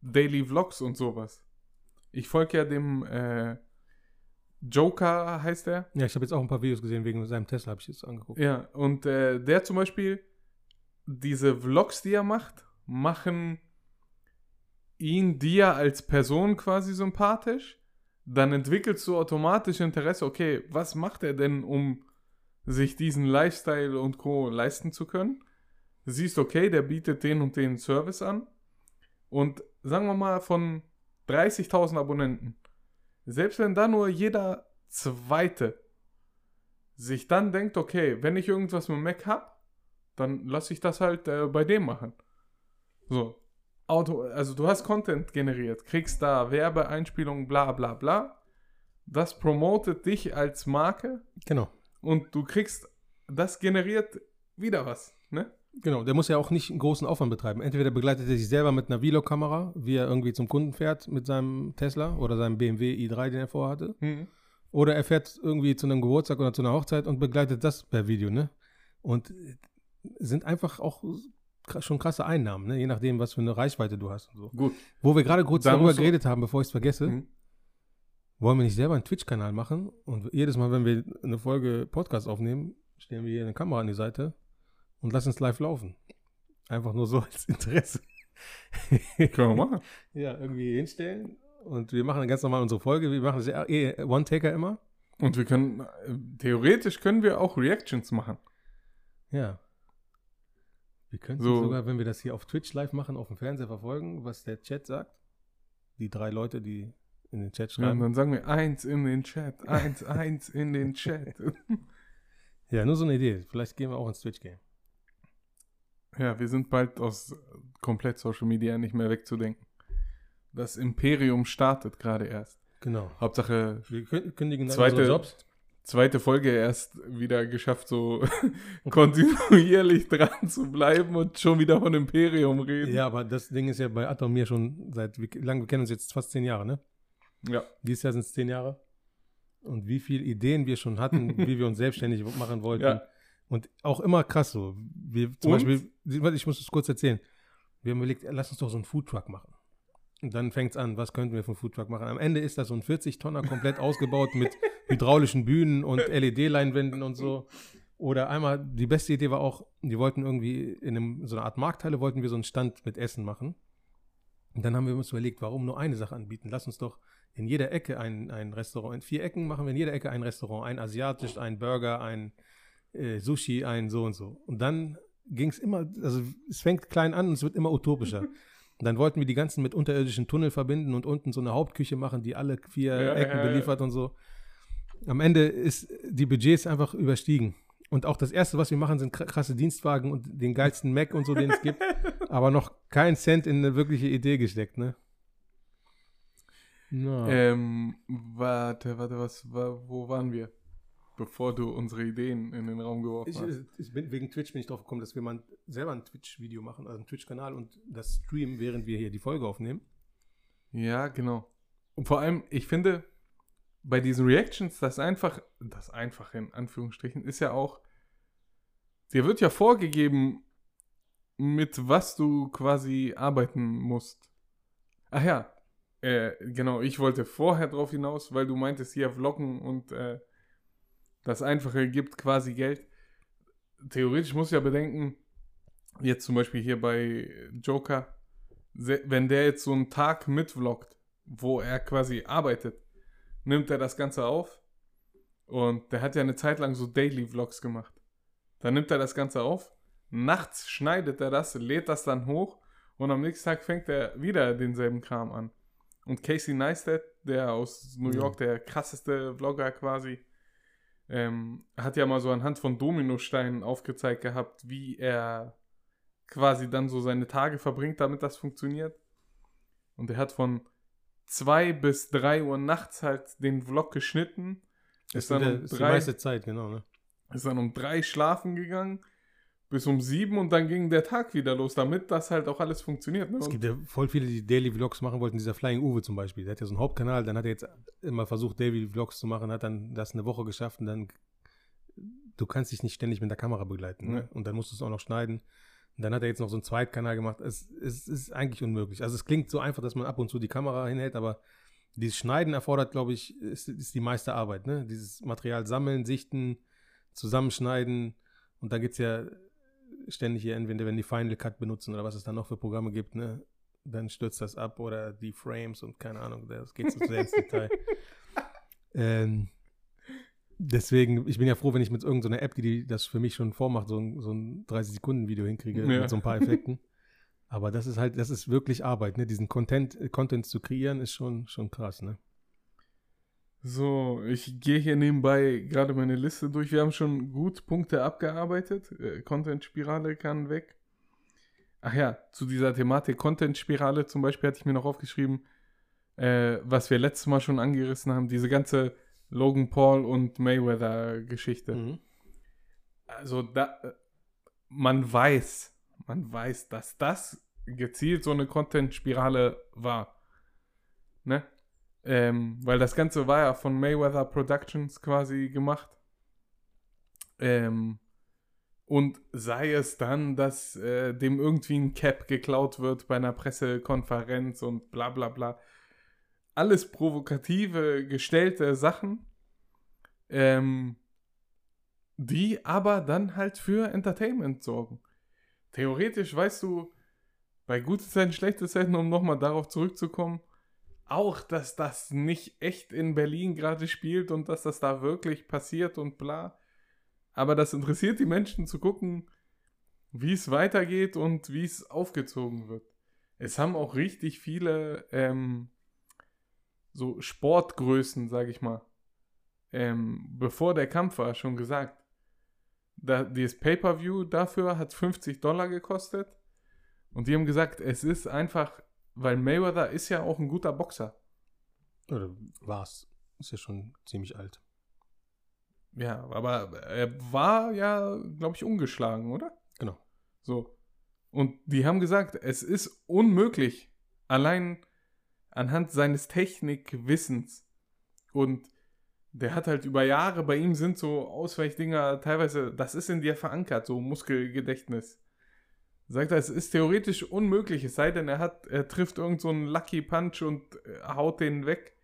S3: Daily Vlogs und sowas. Ich folge ja dem äh, Joker, heißt er.
S2: Ja, ich habe jetzt auch ein paar Videos gesehen, wegen seinem Tesla habe ich jetzt angeguckt.
S3: Ja, und äh, der zum Beispiel, diese Vlogs, die er macht, machen ihn dir als Person quasi sympathisch. Dann entwickelst du automatisch Interesse, okay, was macht er denn, um sich diesen Lifestyle und Co. leisten zu können? Du siehst, okay, der bietet den und den Service an. Und sagen wir mal von 30.000 Abonnenten, selbst wenn da nur jeder zweite sich dann denkt, okay, wenn ich irgendwas mit Mac habe, dann lasse ich das halt äh, bei dem machen. So. Auto, also du hast Content generiert, kriegst da Werbeeinspielungen, bla bla bla. Das promotet dich als Marke
S2: Genau.
S3: und du kriegst, das generiert wieder was, ne?
S2: Genau, der muss ja auch nicht einen großen Aufwand betreiben. Entweder begleitet er sich selber mit einer Vlog-Kamera, wie er irgendwie zum Kunden fährt mit seinem Tesla oder seinem BMW i3, den er vorhatte. Oder er fährt irgendwie zu einem Geburtstag oder zu einer Hochzeit und begleitet das per Video, ne? Und sind einfach auch schon krasse Einnahmen, ne? Je nachdem, was für eine Reichweite du hast und so.
S3: Gut.
S2: Wo wir gerade kurz
S3: Da
S2: darüber geredet haben, bevor ich es vergesse,
S3: Mhm.
S2: wollen wir nicht selber einen Twitch-Kanal machen und jedes Mal, wenn wir eine Folge Podcast aufnehmen, stellen wir hier eine Kamera an die Seite und lassen es live laufen. Einfach nur so als Interesse.
S3: Können wir machen.
S2: Ja, irgendwie hinstellen und wir machen dann ganz normal unsere Folge. Wir machen das ja eh One-Taker immer.
S3: Und wir können, äh, theoretisch können wir auch Reactions machen.
S2: Ja. Wir könnten
S3: So.
S2: sogar, wenn wir das hier auf Twitch live machen, auf dem Fernseher verfolgen, was der Chat sagt. Die drei Leute, die in den Chat
S3: Ja,
S2: schreiben.
S3: dann sagen wir eins in den Chat, eins, eins in den Chat.
S2: Ja, nur so eine Idee. Vielleicht gehen wir auch ins Twitch-Game.
S3: Ja, wir sind bald aus komplett Social Media nicht mehr wegzudenken. Das Imperium startet gerade erst.
S2: Genau.
S3: Hauptsache
S2: Wir kün- kündigen dann
S3: Zweite-
S2: Jobs.
S3: zweite Folge erst wieder geschafft, so kontinuierlich dran zu bleiben und schon wieder von Imperium reden.
S2: Ja, aber das Ding ist ja bei Atom mir schon seit wie lang, wir kennen uns jetzt fast zehn Jahre, ne?
S3: Ja.
S2: Dieses Jahr sind es zehn Jahre. Und wie viele Ideen wir schon hatten, wie wir uns selbstständig machen wollten.
S3: Ja.
S2: Und auch immer krass so. Wir, zum
S3: Und?
S2: Beispiel, ich muss es kurz erzählen. Wir haben überlegt, lass uns doch so einen Foodtruck machen. Und dann fängt es an, was könnten wir für einen Foodtruck machen? Am Ende ist das so ein 40-Tonner komplett ausgebaut mit hydraulischen Bühnen und LED-Leinwänden und so. Oder einmal, die beste Idee war auch, die wollten irgendwie in einem, so einer Art Markthalle, wollten wir so einen Stand mit Essen machen. Und dann haben wir uns überlegt, warum nur eine Sache anbieten? Lass uns doch in jeder Ecke ein, ein Restaurant, in vier Ecken machen wir in jeder Ecke ein Restaurant, ein asiatisch, ein Burger, ein äh, Sushi, ein so und so. Und dann ging es immer, also es fängt klein an und es wird immer utopischer. Und dann wollten wir die ganzen mit unterirdischen Tunnel verbinden und unten so eine Hauptküche machen, die alle vier
S3: Ja,
S2: Ecken
S3: ja, ja.
S2: beliefert und so. Am Ende ist die Budgets einfach überstiegen. Und auch das Erste, was wir machen, sind kr- krasse Dienstwagen und den geilsten Mac und so, den es gibt. aber noch kein Cent in eine wirkliche Idee gesteckt, ne? Na.
S3: Ähm, warte, warte, was, wa- wo waren wir? Bevor du unsere Ideen in den Raum geworfen
S2: Ich,
S3: hast.
S2: ich bin, wegen Twitch bin ich drauf gekommen, dass wir mal selber ein Twitch-Video machen, also einen Twitch-Kanal und das streamen, während wir hier die Folge aufnehmen.
S3: Ja, genau. Und vor allem, ich finde, bei diesen Reactions, das einfach, das Einfache in Anführungsstrichen, ist ja auch, dir wird ja vorgegeben, mit was du quasi arbeiten musst. Ach ja, äh, genau, ich wollte vorher drauf hinaus, weil du meintest hier Vloggen und äh, das Einfache gibt quasi Geld. Theoretisch musst du ja bedenken, jetzt zum Beispiel hier bei Joker, wenn der jetzt so einen Tag mitvloggt, wo er quasi arbeitet, nimmt er das Ganze auf und der hat ja eine Zeit lang so Daily Vlogs gemacht. Dann nimmt er das Ganze auf, nachts schneidet er das, lädt das dann hoch und am nächsten Tag fängt er wieder denselben Kram an. Und Casey Neistat, der aus New. York, der krasseste Vlogger quasi, ähm, hat ja mal so anhand von Dominosteinen aufgezeigt gehabt, wie er quasi dann so seine Tage verbringt, damit das funktioniert. Und er hat von 2 bis 3 Uhr nachts halt den Vlog geschnitten.
S2: Das
S3: Ist dann, um
S2: ist die
S3: drei,
S2: meiste Zeit, genau. Ne?
S3: ist dann um drei schlafen gegangen, bis um sieben und dann ging der Tag wieder los, damit das halt auch alles funktioniert. Ne?
S2: Es gibt ja voll viele, die Daily Vlogs machen wollten. Dieser Flying Uwe zum Beispiel. Der hat ja so einen Hauptkanal. Dann hat er jetzt immer versucht, Daily Vlogs zu machen, hat dann das eine Woche geschafft und dann. Du kannst dich nicht ständig mit der Kamera begleiten. Ne? Und dann musst du es auch noch schneiden. Und dann hat er jetzt noch so einen Zweitkanal gemacht. Es, es ist eigentlich unmöglich. Also es klingt so einfach, dass man ab und zu die Kamera hinhält, aber dieses Schneiden erfordert, glaube ich, ist, ist die meiste Arbeit. Ne? Dieses Material sammeln, sichten, zusammenschneiden. Und dann gibt es ja ständig hier entweder, wenn die Final Cut benutzen oder was es dann noch für Programme gibt, ne? Dann stürzt das ab oder die Frames und keine Ahnung, das geht so sehr ins Detail. Ähm, deswegen, ich bin ja froh, wenn ich mit irgendeiner App, die, die das für mich schon vormacht, so ein, so ein 30-Sekunden-Video hinkriege
S3: Ja.
S2: mit so ein paar Effekten. Aber das ist halt, das ist wirklich Arbeit, ne? Diesen Content, Content zu kreieren, ist schon, schon krass, ne?
S3: So, ich gehe hier nebenbei gerade meine Liste durch. Wir haben schon gut Punkte abgearbeitet. Äh, Content-Spirale kann weg. Ach ja, zu dieser Thematik Content-Spirale zum Beispiel hatte ich mir noch aufgeschrieben, äh, was wir letztes Mal schon angerissen haben, diese ganze Logan Paul und Mayweather-Geschichte.
S2: Mhm.
S3: also da, man weiß, man weiß, dass das gezielt so eine Content-Spirale war. Ne? Ähm, weil das Ganze war ja von Mayweather Productions quasi gemacht. Ähm, und sei es dann, dass äh, dem irgendwie ein Cap geklaut wird bei einer Pressekonferenz und bla bla bla. Alles provokative, gestellte Sachen. Ähm, die aber dann halt für Entertainment sorgen. Theoretisch weißt du, bei gute Zeiten, schlechte Zeiten, um nochmal darauf zurückzukommen, auch, dass das nicht echt in Berlin gerade spielt und dass das da wirklich passiert und bla. Aber das interessiert die Menschen zu gucken, wie es weitergeht und wie es aufgezogen wird. Es haben auch richtig viele ähm, so Sportgrößen, sag ich mal, ähm, bevor der Kampf war, schon gesagt. Da, dieses Pay-Per-View dafür hat 50 Dollar gekostet. Und die haben gesagt, es ist einfach, weil Mayweather ist ja auch ein guter Boxer.
S2: Oder war's? Ist ja schon ziemlich alt.
S3: Ja, aber er war ja, glaube ich, ungeschlagen, oder?
S2: Genau.
S3: So. Und die haben gesagt, es ist unmöglich, allein anhand seines Technikwissens. Und der hat halt über Jahre, bei ihm sind so Ausweichdinger teilweise, das ist in dir verankert, so Muskelgedächtnis. Sagt er, es ist theoretisch unmöglich, es sei denn, er hat, er trifft irgend so einen Lucky Punch und äh, haut den weg,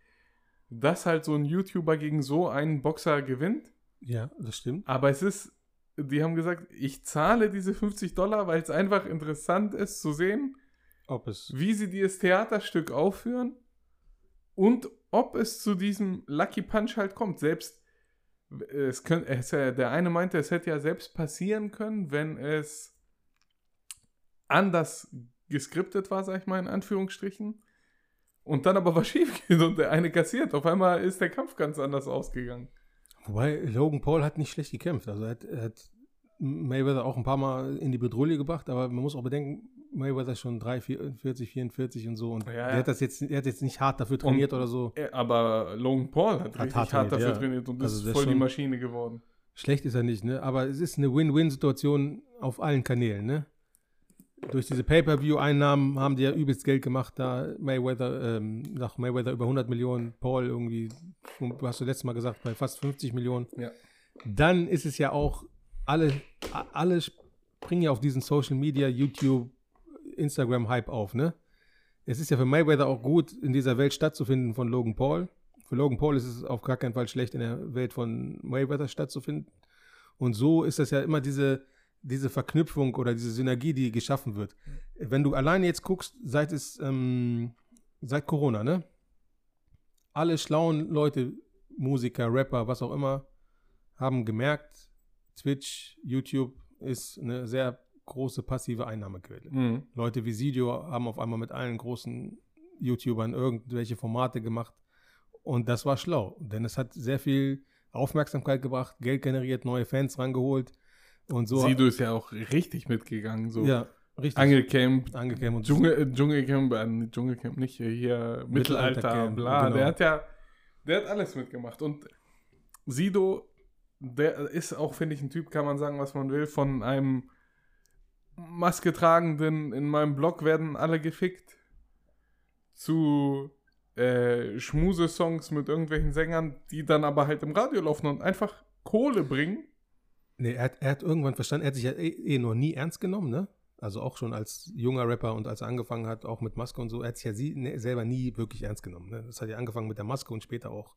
S3: dass halt so ein YouTuber gegen so einen Boxer gewinnt.
S2: Ja, das stimmt.
S3: Aber es ist, die haben gesagt, ich zahle diese 50 Dollar, weil es einfach interessant ist zu sehen,
S2: Ob es.
S3: wie sie dieses Theaterstück aufführen und ob es zu diesem Lucky Punch halt kommt. Selbst es könnte, es, äh, der eine meinte, es hätte ja selbst passieren können, wenn es anders geskriptet war, sag ich mal in Anführungsstrichen. Und dann aber was schief geht und der eine kassiert. Auf einmal ist der Kampf ganz anders ausgegangen.
S2: Wobei Logan Paul hat nicht schlecht gekämpft. Also er hat, er hat Mayweather auch ein paar Mal in die Bedrohung gebracht, aber man muss auch bedenken, Mayweather ist schon 3, 44, 44 und so. Und
S3: Ja,
S2: der
S3: ja.
S2: hat das jetzt, er hat jetzt nicht hart dafür trainiert
S3: Und-
S2: oder so.
S3: Aber Logan Paul hat, richtig
S2: hart
S3: hart, dafür
S2: ja.
S3: trainiert und
S2: Also
S3: ist
S2: der
S3: voll die
S2: schon-
S3: Maschine geworden.
S2: Schlecht ist er nicht, ne? Aber es ist eine Win-Win-Situation auf allen Kanälen, ne? Durch diese Pay-Per-View-Einnahmen haben die ja übelst Geld gemacht, da Mayweather, ähm, nach Mayweather über 100 Millionen, Paul irgendwie, du hast du letztes Mal gesagt, bei fast 50 Millionen.
S3: Ja.
S2: Dann ist es ja auch, alle, alle springen ja auf diesen Social Media, YouTube, Instagram-Hype auf, ne? Es ist ja für Mayweather auch gut, in dieser Welt stattzufinden von Logan Paul. Für Logan Paul ist es auf gar keinen Fall schlecht, in der Welt von Mayweather stattzufinden. Und so ist das ja immer diese, diese Verknüpfung oder diese Synergie, die geschaffen wird. Wenn du alleine jetzt guckst, seit es, ähm, seit Corona, ne? Alle schlauen Leute, Musiker, Rapper, was auch immer, haben gemerkt, Twitch, YouTube ist eine sehr große passive Einnahmequelle.
S3: Mhm.
S2: Leute wie Sidio haben auf einmal mit allen großen YouTubern irgendwelche Formate gemacht. Und das war schlau, denn es hat sehr viel Aufmerksamkeit gebracht, Geld generiert, neue Fans rangeholt. Und so.
S3: Sido ist ja auch richtig mitgegangen. So
S2: ja, richtig.
S3: Angelcamp,
S2: Angekämmt und
S3: Dschungel, äh, Dschungelcamp, äh, nicht Dschungelcamp nicht, äh, hier Mittelalter, bla.
S2: genau.
S3: Der hat ja, der hat alles mitgemacht. Und Sido, der ist auch, finde ich, ein Typ, kann man sagen, was man will, von einem Maske tragenden, in meinem Blog werden alle gefickt, zu äh, Schmuse-Songs mit irgendwelchen Sängern, die dann aber halt im Radio laufen und einfach Kohle bringen.
S2: Nee, er hat, er hat irgendwann verstanden, er hat sich ja eh, eh noch nie ernst genommen, ne? Also auch schon als junger Rapper und als er angefangen hat, auch mit Maske und so, er hat sich ja sie, ne, selber nie wirklich ernst genommen. Ne? Das hat ja angefangen mit der Maske und später auch.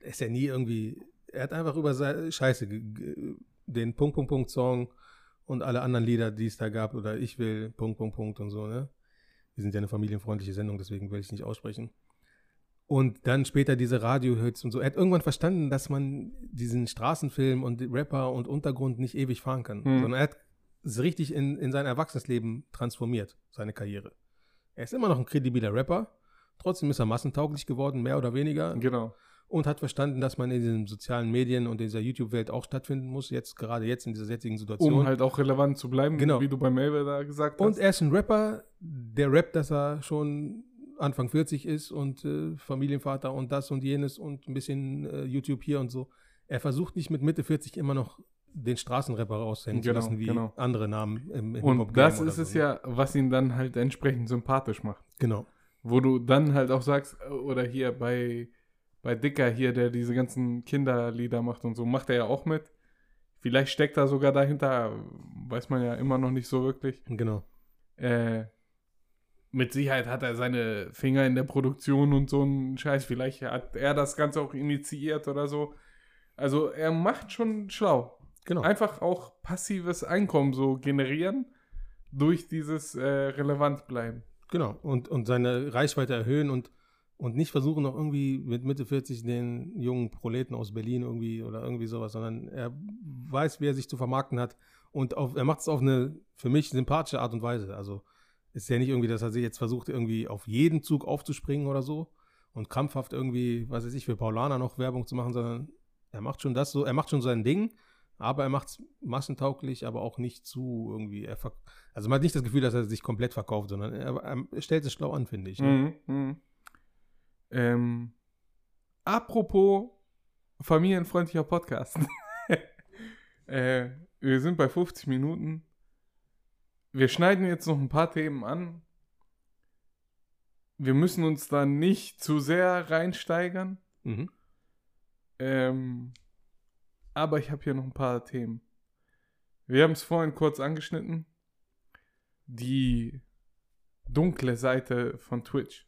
S2: Er ist ja nie irgendwie, er hat einfach über sei- Scheiße, den Punkt, Punkt, Punkt Song und alle anderen Lieder, die es da gab, oder ich will, Punkt, Punkt, Punkt und so, ne? Wir sind ja eine familienfreundliche Sendung, deswegen will ich nicht aussprechen. Und dann später diese Radiohits und so. Er hat irgendwann verstanden, dass man diesen Straßenfilm und Rapper und Untergrund nicht ewig fahren kann.
S3: Hm.
S2: Sondern er hat es richtig in, in sein Erwachsenenleben transformiert, seine Karriere. Er ist immer noch ein kredibiler Rapper. Trotzdem ist er massentauglich geworden, mehr oder weniger.
S3: Genau.
S2: Und hat verstanden, dass man in diesen sozialen Medien und in dieser YouTube-Welt auch stattfinden muss. Jetzt, gerade jetzt in dieser jetzigen Situation.
S3: Um halt auch relevant zu bleiben,
S2: Genau.
S3: wie du bei Mayweather gesagt hast.
S2: Und er ist ein Rapper, der rappt, dass er schon Anfang 40 ist und äh, Familienvater und das und jenes und ein bisschen äh, YouTube hier und so. Er versucht nicht mit Mitte 40 immer noch den Straßenrapper raushängen
S3: Genau,
S2: zu lassen, wie
S3: genau.
S2: andere Namen im, im
S3: Und das ist
S2: so,
S3: es
S2: ne?
S3: ja, was ihn dann halt entsprechend sympathisch macht.
S2: Genau.
S3: Wo du dann halt auch sagst, äh, oder hier bei, bei Dicker hier, der diese ganzen Kinderlieder macht und so, macht er ja auch mit. Vielleicht steckt er sogar dahinter, weiß man ja immer noch nicht so wirklich.
S2: Genau.
S3: Äh, mit Sicherheit hat er seine Finger in der Produktion und so einen Scheiß. Vielleicht hat er das Ganze auch initiiert oder so. Also er macht schon schlau.
S2: Genau.
S3: Einfach auch passives Einkommen so generieren durch dieses äh, relevant bleiben.
S2: Genau. Und, und seine Reichweite erhöhen und, und nicht versuchen, noch irgendwie mit Mitte 40 den jungen Proleten aus Berlin irgendwie oder irgendwie sowas, sondern er weiß, wie er sich zu vermarkten hat. Und auf, er macht es auf eine für mich sympathische Art und Weise. Also ist ja nicht irgendwie, dass er sich jetzt versucht, irgendwie auf jeden Zug aufzuspringen oder so und krampfhaft irgendwie, was weiß ich, für Paulana noch Werbung zu machen, sondern er macht schon das so, er macht schon sein Ding, aber er macht es massentauglich, aber auch nicht zu irgendwie. Er also man hat nicht das Gefühl, dass er sich komplett verkauft, sondern er, er stellt es schlau an, finde ich. Ne?
S3: Mhm. Ähm, apropos familienfreundlicher Podcast. äh, wir sind bei 50 Minuten. Wir schneiden jetzt noch ein paar Themen an. Wir müssen uns da nicht zu sehr reinsteigern.
S2: Mhm.
S3: Ähm, aber ich habe hier noch ein paar Themen. Wir haben es vorhin kurz angeschnitten. Die dunkle Seite von Twitch.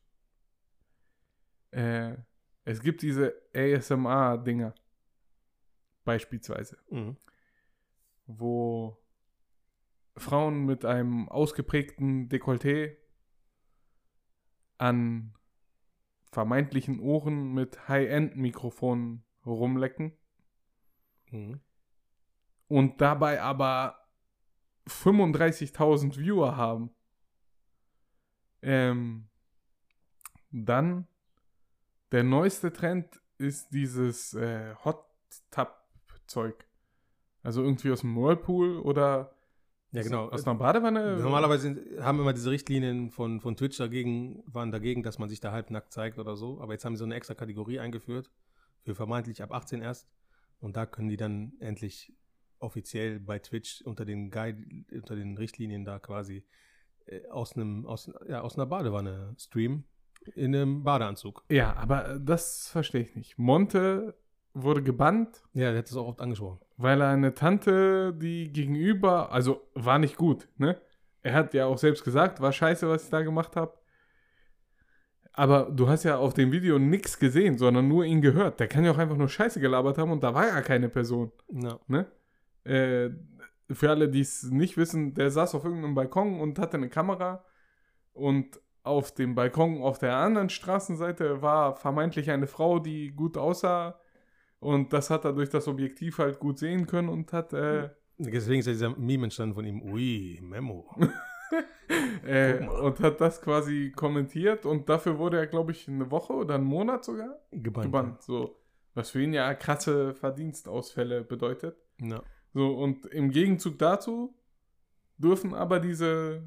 S3: Äh, es gibt diese ASMR-Dinger. Beispielsweise.
S2: Mhm.
S3: Wo Frauen mit einem ausgeprägten Dekolleté an vermeintlichen Ohren mit High-End-Mikrofonen rumlecken
S2: Mhm.
S3: und dabei aber 35.000 Viewer haben. Ähm, dann der neueste Trend ist dieses äh, Hot Tub Zeug. Also irgendwie aus dem Whirlpool oder
S2: Ja, genau.
S3: aus einer Badewanne.
S2: Normalerweise sind, haben immer diese Richtlinien von, von Twitch dagegen, waren dagegen, dass man sich da halbnackt zeigt oder so. Aber jetzt haben sie so eine extra Kategorie eingeführt, für vermeintlich ab 18 erst. Und da können die dann endlich offiziell bei Twitch unter den Guide, unter den Richtlinien da quasi äh, aus einem, aus, ja, aus einer Badewanne streamen. In einem Badeanzug.
S3: Ja, aber äh, das verstehe ich nicht. Monte wurde gebannt,
S2: Ja, der hat das auch oft angesprochen.
S3: Weil er eine Tante, die gegenüber, also war nicht gut, ne? Er hat ja auch selbst gesagt, war scheiße, was ich da gemacht habe. Aber du hast ja auf dem Video nichts gesehen, sondern nur ihn gehört. Der kann ja auch einfach nur Scheiße gelabert haben und da war ja keine Person,
S2: Ja.
S3: ne? Äh, für alle, die es nicht wissen, der saß auf irgendeinem Balkon und hatte eine Kamera und auf dem Balkon auf der anderen Straßenseite war vermeintlich eine Frau, die gut aussah und das hat er durch das Objektiv halt gut sehen können und hat äh,
S2: Deswegen ist ja dieser Meme entstanden von ihm. Ui, Memo.
S3: äh, und hat das quasi kommentiert und dafür wurde er, glaube ich, eine Woche oder einen Monat sogar
S2: Gebannt.
S3: gebannt. So, was für ihn ja krasse Verdienstausfälle bedeutet.
S2: Ja.
S3: So, und im Gegenzug dazu dürfen aber diese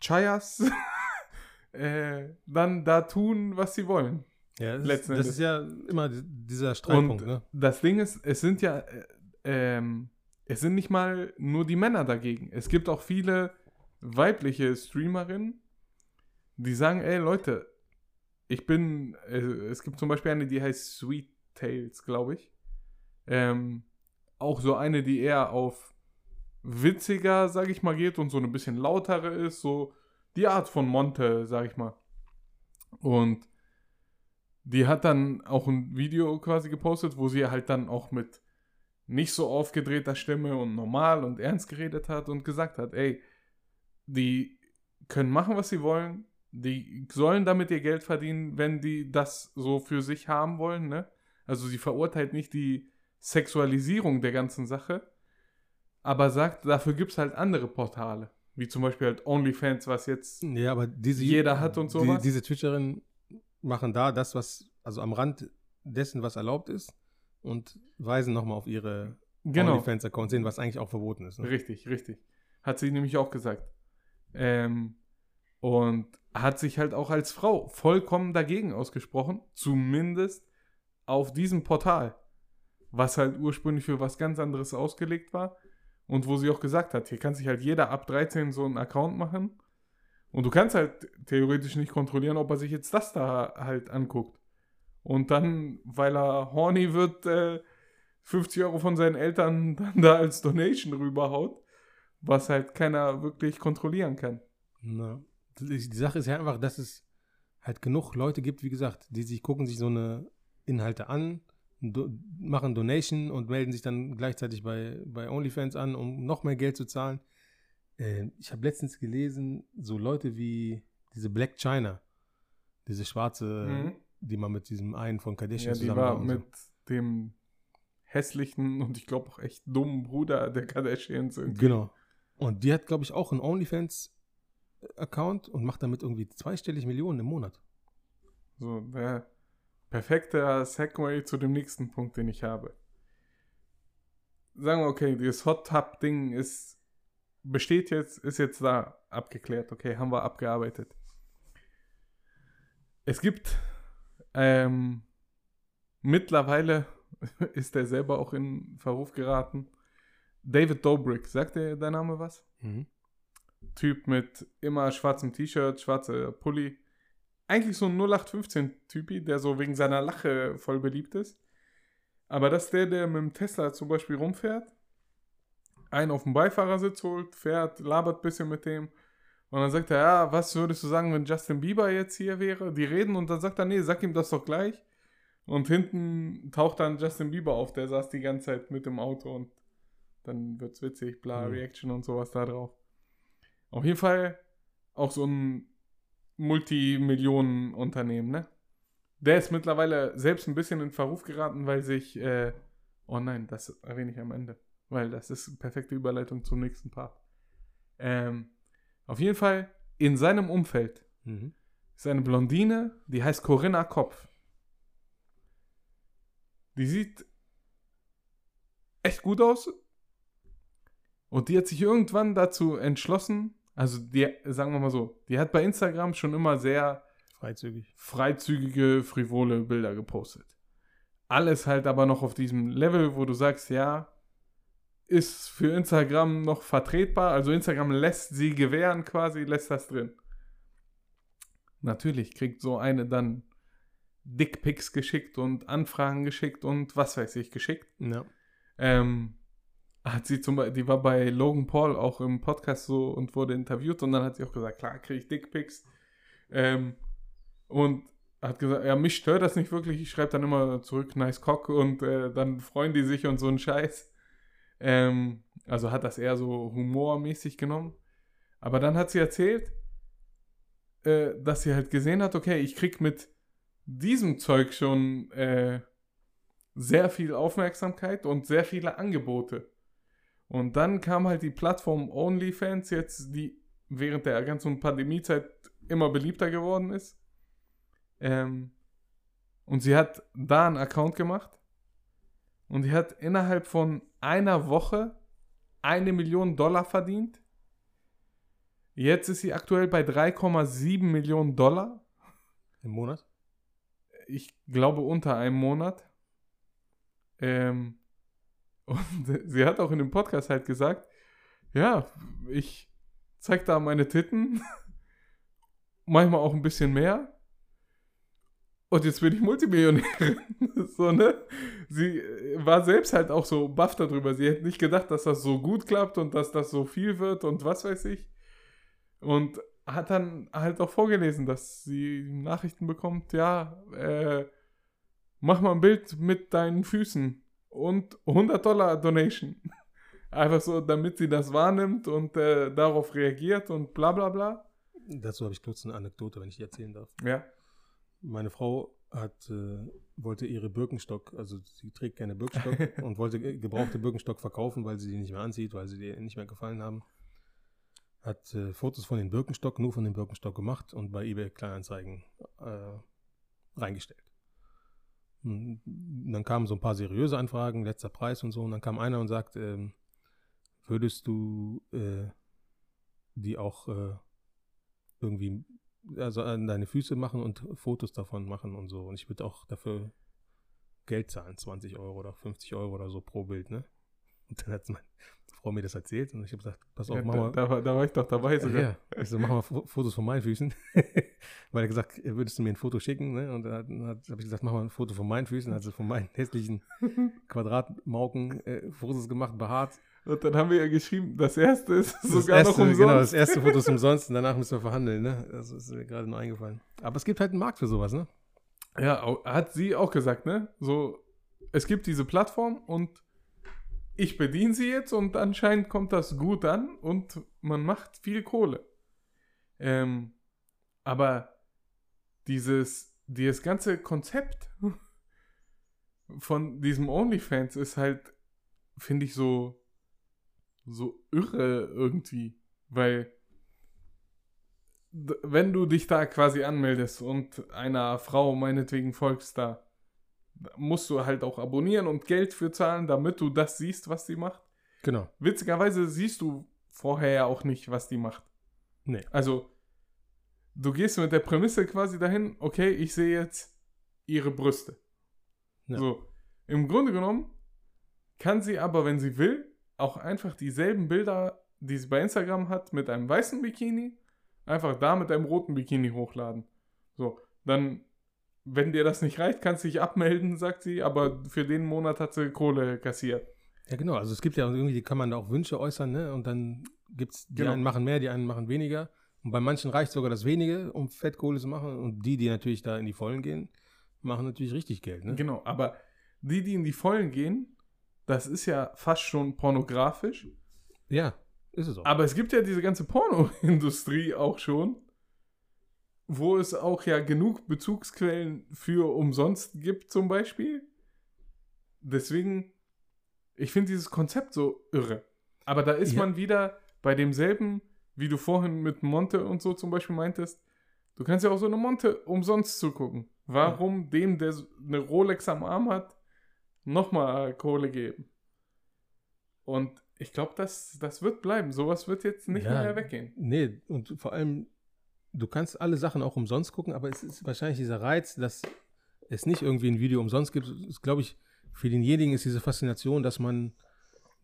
S3: Chayas äh, dann da tun, was sie wollen.
S2: Ja, das, ist,
S3: Letzten
S2: das
S3: Endes.
S2: ist ja immer dieser Streitpunkt,
S3: Und
S2: ne?
S3: das Ding ist, es sind ja, äh, ähm, es sind nicht mal nur die Männer dagegen. Es gibt auch viele weibliche Streamerinnen, die sagen, ey Leute, ich bin, äh, es gibt zum Beispiel eine, die heißt Sweet Tales, glaube ich. Ähm, auch so eine, die eher auf witziger, sag ich mal, geht und so ein bisschen lautere ist, so die Art von Monte, sag ich mal. Und die hat dann auch ein Video quasi gepostet, wo sie halt dann auch mit nicht so aufgedrehter Stimme und normal und ernst geredet hat und gesagt hat, ey, die können machen, was sie wollen, die sollen damit ihr Geld verdienen, wenn die das so für sich haben wollen, ne? Also sie verurteilt nicht die Sexualisierung der ganzen Sache, aber sagt, dafür gibt es halt andere Portale, wie zum Beispiel halt OnlyFans, was jetzt
S2: Ja, aber diese,
S3: Jeder hat und
S2: die,
S3: sowas.
S2: diese Twitcherinnen machen da das, was, also am Rand dessen, was erlaubt ist und weisen nochmal auf ihre
S3: genau
S2: OnlyFans-Accounts hin, was eigentlich auch verboten ist. Ne?
S3: Richtig, richtig. Hat sie nämlich auch gesagt. Ähm, und hat sich halt auch als Frau vollkommen dagegen ausgesprochen, zumindest auf diesem Portal, was halt ursprünglich für was ganz anderes ausgelegt war und wo sie auch gesagt hat, hier kann sich halt jeder ab 13 so einen Account machen und du kannst halt theoretisch nicht kontrollieren, ob er sich jetzt das da halt anguckt. Und dann, weil er horny wird, äh, 50 Euro von seinen Eltern dann da als Donation rüberhaut, was halt keiner wirklich kontrollieren kann.
S2: Na, die, Sache ist ja einfach, dass es halt genug Leute gibt, wie gesagt, die sich gucken sich so eine Inhalte an, do, machen Donation und melden sich dann gleichzeitig bei, bei OnlyFans an, um noch mehr Geld zu zahlen. Äh, ich habe letztens gelesen, so Leute wie diese Black China, diese schwarze, die man mit diesem einen von Kardashian
S3: Ja, die
S2: zusammen
S3: war mit dem hässlichen und ich glaube auch echt dummen Bruder der Kardashians.
S2: so.
S3: irgendwie.
S2: Genau. Und die hat, glaube ich, auch ein OnlyFans Account und macht damit irgendwie zweistellig Millionen im Monat.
S3: So, der perfekte Segway zu dem nächsten Punkt, den ich habe. Sagen wir, okay, dieses Hot Tub Ding ist, besteht jetzt, ist jetzt da abgeklärt, okay, haben wir abgearbeitet. Es gibt, ähm, mittlerweile ist er selber auch in Verruf geraten. David Dobrik, sagt dir der Name was?
S2: Mhm.
S3: Typ mit immer schwarzem T-Shirt, schwarzer Pulli. Eigentlich so ein 0815-Typi, der so wegen seiner Lache voll beliebt ist. Aber das ist der, der mit dem Tesla zum Beispiel rumfährt, einen auf dem Beifahrersitz holt, fährt, labert ein bisschen mit dem. Und dann sagt er, ja, was würdest du sagen, wenn Justin Bieber jetzt hier wäre? Die reden und dann sagt er, nee, sag ihm das doch gleich. Und hinten taucht dann Justin Bieber auf, der saß die ganze Zeit mit dem Auto und dann wird's witzig, bla,
S2: Mhm.
S3: Reaction und sowas da drauf. Auf jeden Fall auch so ein Multimillionen-Unternehmen, ne? Der ist mittlerweile selbst ein bisschen in Verruf geraten, weil sich, äh, oh nein, das erwähne ich am Ende, weil das ist eine perfekte Überleitung zum nächsten Part. Ähm, auf jeden Fall, in seinem Umfeld
S2: Mhm.
S3: ist eine Blondine, die heißt Corinna Kopf. Die sieht echt gut aus. Und die hat sich irgendwann dazu entschlossen, also die, sagen wir mal so, die hat bei Instagram schon immer sehr
S2: Freizügig.
S3: freizügige, frivole Bilder gepostet. Alles halt aber noch auf diesem Level, wo du sagst, ja, ist für Instagram noch vertretbar. Also Instagram lässt sie gewähren quasi, lässt das drin. Natürlich kriegt so eine dann Dickpics geschickt und Anfragen geschickt und was weiß ich geschickt.
S2: Ja.
S3: Ähm, hat sie zum Beispiel, die war bei Logan Paul auch im Podcast so und wurde interviewt und dann hat sie auch gesagt, klar, kriege ich Dickpics. Ähm, und hat gesagt, ja, mich stört das nicht wirklich, ich schreibe dann immer zurück, nice cock und äh, dann freuen die sich und so ein Scheiß. Ähm, also hat das eher so humormäßig genommen. Aber dann hat sie erzählt, äh, dass sie halt gesehen hat, okay, ich krieg mit diesem Zeug schon äh, sehr viel Aufmerksamkeit und sehr viele Angebote. Und dann kam halt die Plattform OnlyFans jetzt, die während der ganzen Pandemiezeit immer beliebter geworden ist. Ähm, und sie hat da einen Account gemacht und die hat innerhalb von einer Woche eine Million Dollar verdient. Jetzt ist sie aktuell bei 3,7 Millionen Dollar.
S2: Im Monat?
S3: Ich glaube unter einem Monat. Ähm, und sie hat auch in dem Podcast halt gesagt, ja, ich zeig da meine Titten, manchmal auch ein bisschen mehr. Und jetzt bin ich Multimillionärin. so, ne? Sie äh, war selbst halt auch so baff darüber. Sie hätte nicht gedacht, dass das so gut klappt und dass das so viel wird und was weiß ich. Und hat dann halt auch vorgelesen, dass sie Nachrichten bekommt, ja, äh, mach mal ein Bild mit deinen Füßen und 100 Dollar Donation. Einfach so, damit sie das wahrnimmt und äh, darauf reagiert und bla bla bla.
S2: Dazu habe ich kurz eine Anekdote, wenn ich die erzählen darf.
S3: Ja.
S2: Meine Frau hat, äh, wollte ihre Birkenstock, also sie trägt gerne Birkenstock und wollte ge- gebrauchte Birkenstock verkaufen, weil sie die nicht mehr anzieht, weil sie ihr nicht mehr gefallen haben. Hat äh, Fotos von den Birkenstock, nur von dem Birkenstock gemacht und bei eBay Kleinanzeigen äh, reingestellt. Und dann kamen so ein paar seriöse Anfragen, letzter Preis und so. Und dann kam einer und sagt, ähm, würdest du äh, die auch äh, irgendwie also an deine Füße machen und Fotos davon machen und so. Und ich würde auch dafür Geld zahlen, 20 Euro oder 50 Euro oder so pro Bild, ne? Und dann hat meine Frau mir das erzählt und ich habe gesagt, pass auf,
S3: ja
S2: mach
S3: da,
S2: mal.
S3: da, war- da war ich doch dabei sogar.
S2: ja. Ich so, mach mal Fo- Fotos von meinen Füßen. Weil er gesagt, würdest du mir ein Foto schicken? Ne? Und dann habe ich gesagt, mach mal ein Foto von meinen Füßen. Also von meinen hässlichen Quadratmauken äh, Fotos gemacht, behaart.
S3: Und dann haben wir ja geschrieben, das erste ist
S2: Das
S3: sogar
S2: erste,
S3: noch umsonst.
S2: Genau, das erste Foto ist umsonst und danach müssen wir verhandeln. Ne? Das ist mir gerade nur eingefallen. Aber es gibt halt einen Markt für sowas, ne?
S3: Ja, hat sie auch gesagt, ne? So, es gibt diese Plattform und ich bediene sie jetzt und anscheinend kommt das gut an und man macht viel Kohle. Ähm, aber dieses, dieses ganze Konzept von diesem OnlyFans ist halt, finde ich, so, so irre irgendwie, weil wenn du dich da quasi anmeldest und einer Frau meinetwegen folgst da, da musst du halt auch abonnieren und Geld für zahlen, damit du das siehst, was sie macht.
S2: Genau.
S3: Witzigerweise siehst du vorher ja auch nicht, was die macht.
S2: Nee.
S3: Also, du gehst mit der Prämisse quasi dahin, okay, ich sehe jetzt ihre Brüste.
S2: Ja.
S3: So, im Grunde genommen kann sie aber, wenn sie will, auch einfach dieselben Bilder, die sie bei Instagram hat, mit einem weißen Bikini, einfach da mit einem roten Bikini hochladen. So, dann, wenn dir das nicht reicht, kannst du dich abmelden, sagt sie, aber für den Monat hat sie Kohle kassiert.
S2: Ja, genau. Also es gibt ja irgendwie, die kann man da auch Wünsche äußern, ne? Und dann gibt's, die
S3: Genau.
S2: einen machen mehr, die einen machen weniger. Und bei manchen reicht sogar das wenige, um Fettkohle zu machen. Und die, die natürlich da in die Vollen gehen, machen natürlich richtig Geld, ne?
S3: Genau, aber die, die in die Vollen gehen, das ist ja fast schon pornografisch.
S2: Ja, ist es auch.
S3: Aber es gibt ja diese ganze Pornoindustrie auch schon, wo es auch ja genug Bezugsquellen für umsonst gibt, zum Beispiel. Deswegen, ich finde dieses Konzept so irre. Aber da ist
S2: Ja.
S3: man wieder bei demselben, wie du vorhin mit Monte und so zum Beispiel meintest. Du kannst ja auch so eine Monte umsonst zugucken. Warum dem, der eine Rolex am Arm hat, nochmal Kohle geben? Und ich glaube, das, das wird bleiben. Sowas wird jetzt nicht
S2: Ja.
S3: mehr weggehen.
S2: Nee, und vor allem, du kannst alle Sachen auch umsonst gucken, aber es ist wahrscheinlich dieser Reiz, dass es nicht irgendwie ein Video umsonst gibt. Glaube ich, für denjenigen ist diese Faszination, dass man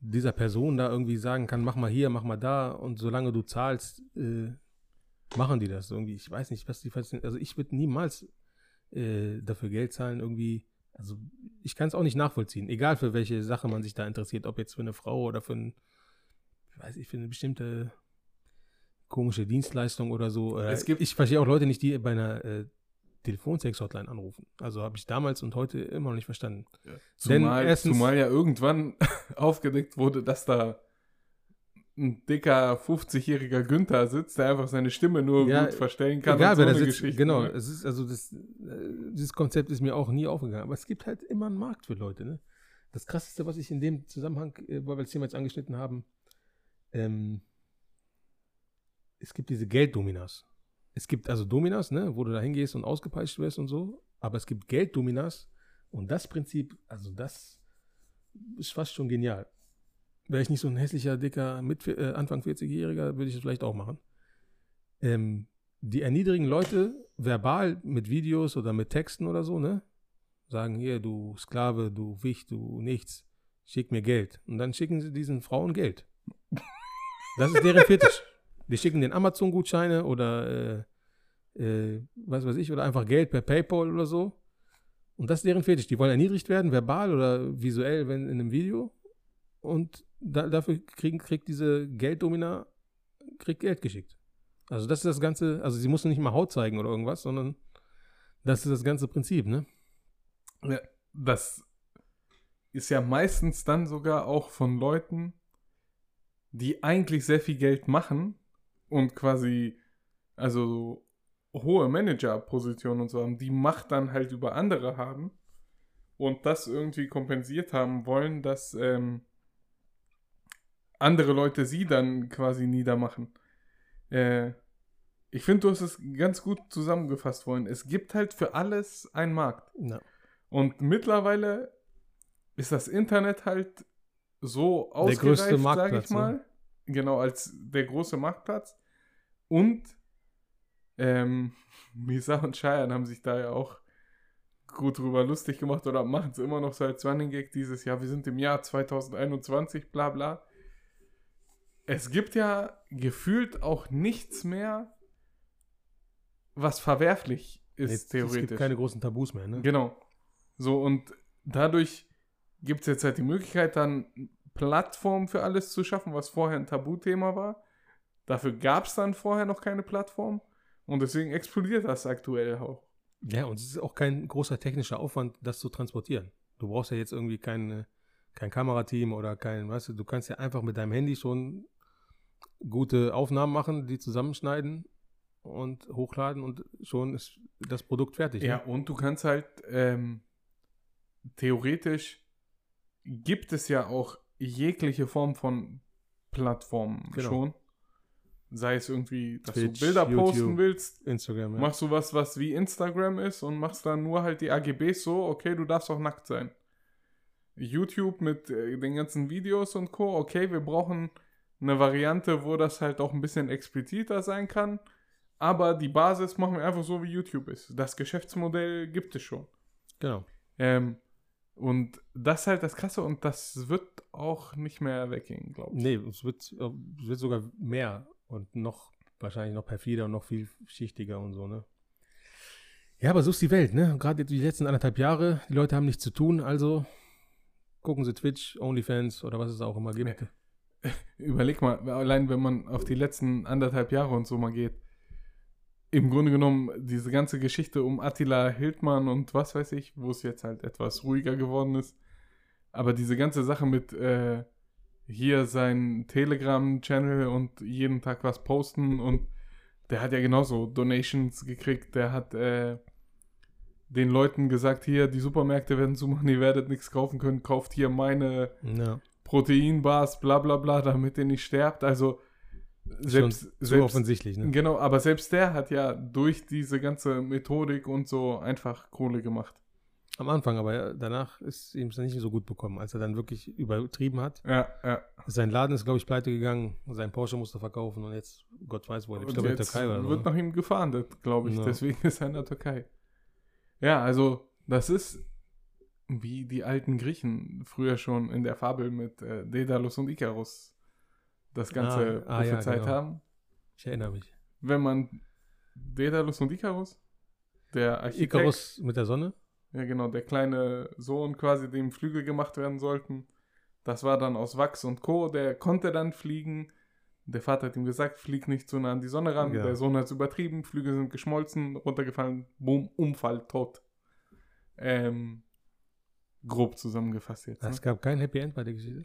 S2: dieser Person da irgendwie sagen kann, mach mal hier, mach mal da und solange du zahlst, äh, machen die das irgendwie. Ich weiß nicht, was die Faszination, also ich würde niemals äh, dafür Geld zahlen irgendwie. Also ich kann es auch nicht nachvollziehen, egal für welche Sache man sich da interessiert, ob jetzt für eine Frau oder für ein, weiß ich, für eine bestimmte komische Dienstleistung oder so. Äh,
S3: Es gibt-
S2: ich verstehe auch Leute nicht, die bei einer äh, Telefonsex-Hotline anrufen. Also habe ich damals und heute immer noch nicht verstanden. Denn
S3: Zumal,
S2: erstens-
S3: zumal ja irgendwann aufgedeckt wurde, dass da ein dicker 50-jähriger Günther sitzt, der einfach seine Stimme nur
S2: Ja,
S3: gut verstellen kann.
S2: Egal, wer da
S3: eine
S2: sitzt.
S3: Geschichte,
S2: Genau,
S3: ne?
S2: es ist also das, äh, dieses Konzept ist mir auch nie aufgegangen. Aber es gibt halt immer einen Markt für Leute. Ne? Das krasseste, was ich in dem Zusammenhang, äh, weil wir Thema jetzt angeschnitten haben, ähm, es gibt diese Gelddominas. Es gibt also Dominas, ne, wo du da hingehst und ausgepeitscht wirst und so, aber es gibt Gelddominas und das Prinzip, also das ist fast schon genial. Wäre ich nicht so ein hässlicher, dicker, mit, äh, Anfang 40-Jähriger, würde ich das vielleicht auch machen. Ähm, die erniedrigen Leute verbal mit Videos oder mit Texten oder so, ne? Sagen hier, du Sklave, du Wicht, du nichts, schick mir Geld. Und dann schicken sie diesen Frauen Geld. Das ist deren Fetisch. Die schicken den Amazon-Gutscheine oder äh, äh, was weiß ich, oder einfach Geld per PayPal oder so. Und das ist deren Fetisch. Die wollen erniedrigt werden, verbal oder visuell, wenn in einem Video. Und da, dafür kriegen, kriegt diese Gelddomina kriegt Geld geschickt. Also das ist das Ganze, also sie mussten nicht mal Haut zeigen oder irgendwas, sondern das ist das ganze Prinzip, ne?
S3: Ja, das ist ja meistens dann sogar auch von Leuten, die eigentlich sehr viel Geld machen und quasi, also so hohe Managerpositionen und so haben, die Macht dann halt über andere haben und das irgendwie kompensiert haben wollen, dass ähm, andere Leute sie dann quasi niedermachen. Äh, ich finde, du hast es ganz gut zusammengefasst vorhin. Es gibt halt für alles einen Markt.
S2: Ja.
S3: Und mittlerweile ist das Internet halt so ausgereift, sage ich mal. Genau, als der große Marktplatz. Und ähm, Misa und Cheyenne haben sich da ja auch gut drüber lustig gemacht oder machen es immer noch so als Running Gag dieses Jahr. Wir sind im Jahr 2021, bla bla. Es gibt ja gefühlt auch nichts mehr, was verwerflich ist,
S2: Jetzt, es
S3: theoretisch.
S2: gibt keine großen Tabus mehr, ne?
S3: Genau. So, und dadurch gibt es jetzt halt die Möglichkeit, dann Plattformen für alles zu schaffen, was vorher ein Tabuthema war. Dafür gab es dann vorher noch keine Plattform. Und deswegen explodiert das aktuell auch.
S2: Ja, und es ist auch kein großer technischer Aufwand, das zu transportieren. Du brauchst ja jetzt irgendwie kein, kein Kamerateam oder kein, weißt du, du kannst ja einfach mit deinem Handy schon gute Aufnahmen machen, die zusammenschneiden und hochladen und schon ist das Produkt fertig.
S3: Ja,
S2: Ne?
S3: und du kannst halt ähm, theoretisch gibt es ja auch jegliche Form von Plattformen
S2: Genau.
S3: schon. sei es irgendwie, dass
S2: Twitch,
S3: du Bilder posten
S2: YouTube.
S3: willst,
S2: Instagram, ja.
S3: machst du was, was wie Instagram ist und machst dann nur halt die AGBs so, okay, du darfst auch nackt sein. YouTube mit äh, den ganzen Videos und Co. Okay, wir brauchen eine Variante, wo das halt auch ein bisschen expliziter sein kann. Aber die Basis machen wir einfach so, wie YouTube ist. Das Geschäftsmodell gibt es schon.
S2: Genau.
S3: Ähm, und das ist halt das Krasse und das wird auch nicht mehr weggehen, glaube ich.
S2: Nee, es wird, äh, es wird sogar mehr und noch, wahrscheinlich noch perfider und noch vielschichtiger und so, ne? Ja, aber so ist die Welt, ne? Gerade die letzten anderthalb Jahre, die Leute haben nichts zu tun, also gucken sie Twitch, OnlyFans oder was es auch immer gibt.
S3: Überleg mal, allein wenn man auf die letzten anderthalb Jahre und so mal geht, im Grunde genommen diese ganze Geschichte um Attila Hildmann und was weiß ich, wo es jetzt halt etwas ruhiger geworden ist, aber diese ganze Sache mit äh, hier sein Telegram-Channel und jeden Tag was posten und der hat ja genauso Donations gekriegt, der hat äh, den Leuten gesagt, hier, die Supermärkte werden zumachen, ihr werdet nichts kaufen können, kauft hier meine
S2: Ja.
S3: Proteinbars, bla bla bla, damit ihr nicht sterbt. Also selbst,
S2: Schon so
S3: selbst
S2: offensichtlich, ne?
S3: genau, aber selbst der hat ja durch diese ganze Methodik und so einfach Kohle gemacht.
S2: Am Anfang, aber danach ist ihm es nicht so gut bekommen, als er dann wirklich übertrieben hat.
S3: Ja, ja.
S2: Sein Laden ist, glaube ich, pleite gegangen, sein Porsche musste verkaufen und jetzt, Gott weiß wo, er ich glaube in der
S3: jetzt
S2: Türkei oder so.
S3: wird
S2: ne?
S3: nach ihm gefahndet, glaube ich.
S2: Ja.
S3: Deswegen ist er in der Türkei. Ja, also das ist wie die alten Griechen früher schon in der Fabel mit äh, Daedalus und Ikarus das Ganze
S2: Ah, ah, ja,
S3: prophezeit
S2: genau.
S3: haben.
S2: Ich erinnere mich.
S3: Wenn man Daedalus und Ikarus, der Architekt,
S2: Icarus mit der Sonne?
S3: ja genau, der kleine Sohn quasi, dem Flügel gemacht werden sollten, das war dann aus Wachs und Co., der konnte dann fliegen. Der Vater hat ihm gesagt, flieg nicht zu nah an die Sonne ran.
S2: Ja.
S3: Der Sohn hat es übertrieben, Flügel sind geschmolzen, runtergefallen, boom, Unfall, tot. Ähm, grob zusammengefasst jetzt. Ne?
S2: Es gab kein Happy End bei der Geschichte.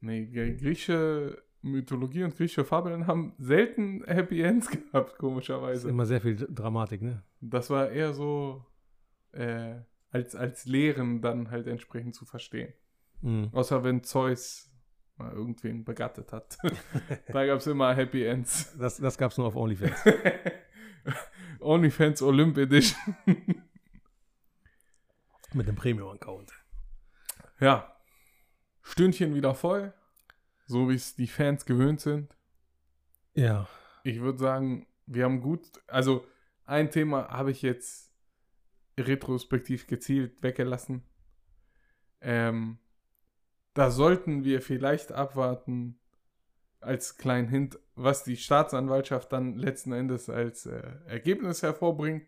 S3: Nee, gr- griechische Mythologie und griechische Fabeln haben selten Happy Ends gehabt,
S2: Das ist
S3: komischerweise.
S2: immer sehr viel Dramatik, ne?
S3: Das war eher so äh, als, als Lehren dann halt entsprechend zu verstehen.
S2: Mhm.
S3: Außer wenn Zeus mal irgendwen begattet hat. da gab es immer Happy Ends.
S2: Das, das gab es nur auf OnlyFans.
S3: OnlyFans Olymp Edition.
S2: mit dem Premium-Account.
S3: Ja. Stündchen wieder voll. So wie es die Fans gewöhnt sind.
S2: Ja.
S3: Ich würde sagen, wir haben gut. Also, ein Thema habe ich jetzt retrospektiv gezielt weggelassen. Ähm, da sollten wir vielleicht abwarten, als kleinen Hint, was die Staatsanwaltschaft dann letzten Endes als äh, Ergebnis hervorbringt.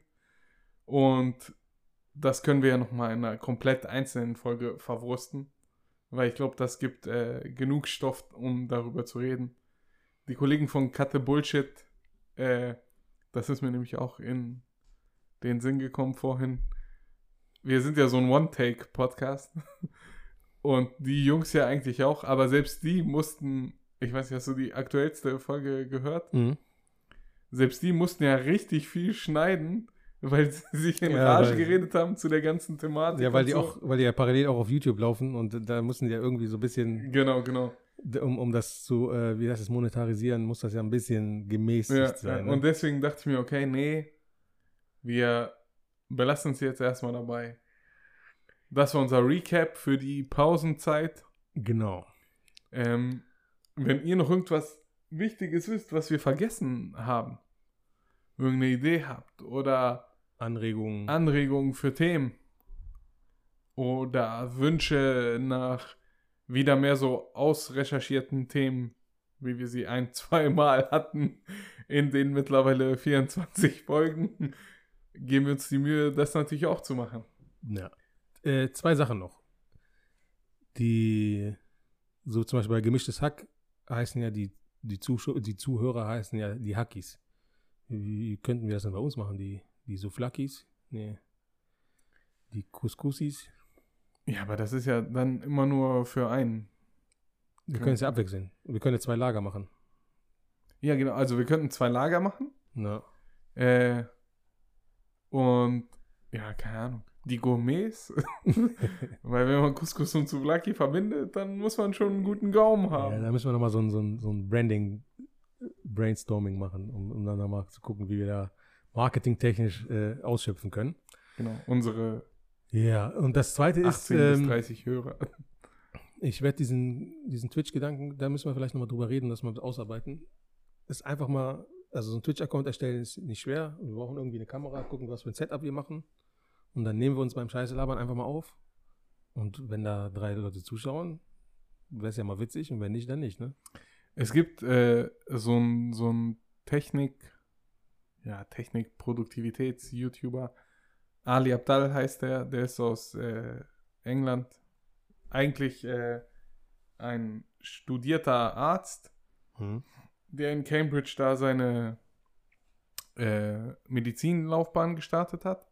S3: Und das können wir ja nochmal in einer komplett einzelnen Folge verwursten. Weil ich glaube, das gibt äh, genug Stoff, um darüber zu reden. Die Kollegen von Cutte Bullshit, äh, das ist mir nämlich auch in den Sinn gekommen vorhin. Wir sind ja so ein One-Take-Podcast. Und die Jungs ja eigentlich auch, aber selbst die mussten, ich weiß nicht, hast du die aktuellste Folge gehört?
S2: Mhm.
S3: Selbst die mussten ja richtig viel schneiden, weil sie sich in
S2: Ja,
S3: Rage geredet haben zu der ganzen Thematik.
S2: Ja, weil die
S3: so.
S2: auch, weil die ja parallel auch auf YouTube laufen und da müssen die ja irgendwie so ein bisschen,
S3: Genau, genau.
S2: um, um das zu, äh, wie heißt es, monetarisieren, muss das ja ein bisschen gemäßigt
S3: Ja,
S2: sein. Ne?
S3: Und deswegen dachte ich mir, okay, nee, wir belassen uns jetzt erstmal dabei. Das war unser Recap für die Pausenzeit.
S2: genau.
S3: Ähm, wenn ihr noch irgendwas Wichtiges wisst, was wir vergessen haben, irgendeine Idee habt oder
S2: Anregungen.
S3: Anregungen für Themen oder Wünsche nach wieder mehr so ausrecherchierten Themen, wie wir sie ein, zweimal hatten in den mittlerweile 24 Folgen, geben wir uns die Mühe, das natürlich auch zu machen.
S2: Ja. Äh, zwei Sachen noch. Die, so zum Beispiel bei Gemischtes Hack heißen ja die, die, Zuschau die Zuhörer heißen ja die Hackis. Wie könnten wir das denn bei uns machen? Die, die Souflakis? Nee. Die Couscousis?
S3: Ja, aber das ist ja dann immer nur für einen.
S2: Wir
S3: Ja.
S2: können es ja abwechseln. Wir können ja zwei Lager machen.
S3: Ja, genau. Also wir könnten zwei Lager machen.
S2: Na,
S3: Äh, und ja, keine Ahnung. Die Gourmets. Weil wenn man Couscous und Souvlaki verbindet, dann muss man schon einen guten Gaumen
S2: ja,
S3: haben.
S2: da müssen wir nochmal so ein, so ein, so ein Branding-Ding Brainstorming machen, um, um dann mal zu gucken, wie wir da marketingtechnisch äh, ausschöpfen können.
S3: Genau, unsere
S2: Ja, und das zweite ist,
S3: 18 bis
S2: ähm,
S3: 30 Hörer.
S2: ich werde diesen, diesen Twitch-Gedanken, da müssen wir vielleicht nochmal drüber reden, dass wir das ausarbeiten. Ist einfach mal, also so ein Twitch-Account erstellen ist nicht schwer. Wir brauchen irgendwie eine Kamera, gucken, was für ein Setup wir machen. Und dann nehmen wir uns beim Scheiße labern einfach mal auf. Und wenn da drei Leute zuschauen, wäre es ja mal witzig und wenn nicht, dann nicht, ne?
S3: Es gibt äh, so ein so ein Technik, ja, Technik-Produktivitäts-YouTuber. Ali Abdal heißt der, der ist aus äh, England. Eigentlich äh, ein studierter Arzt,
S2: Hm.
S3: der in Cambridge da seine äh, Medizinlaufbahn gestartet hat.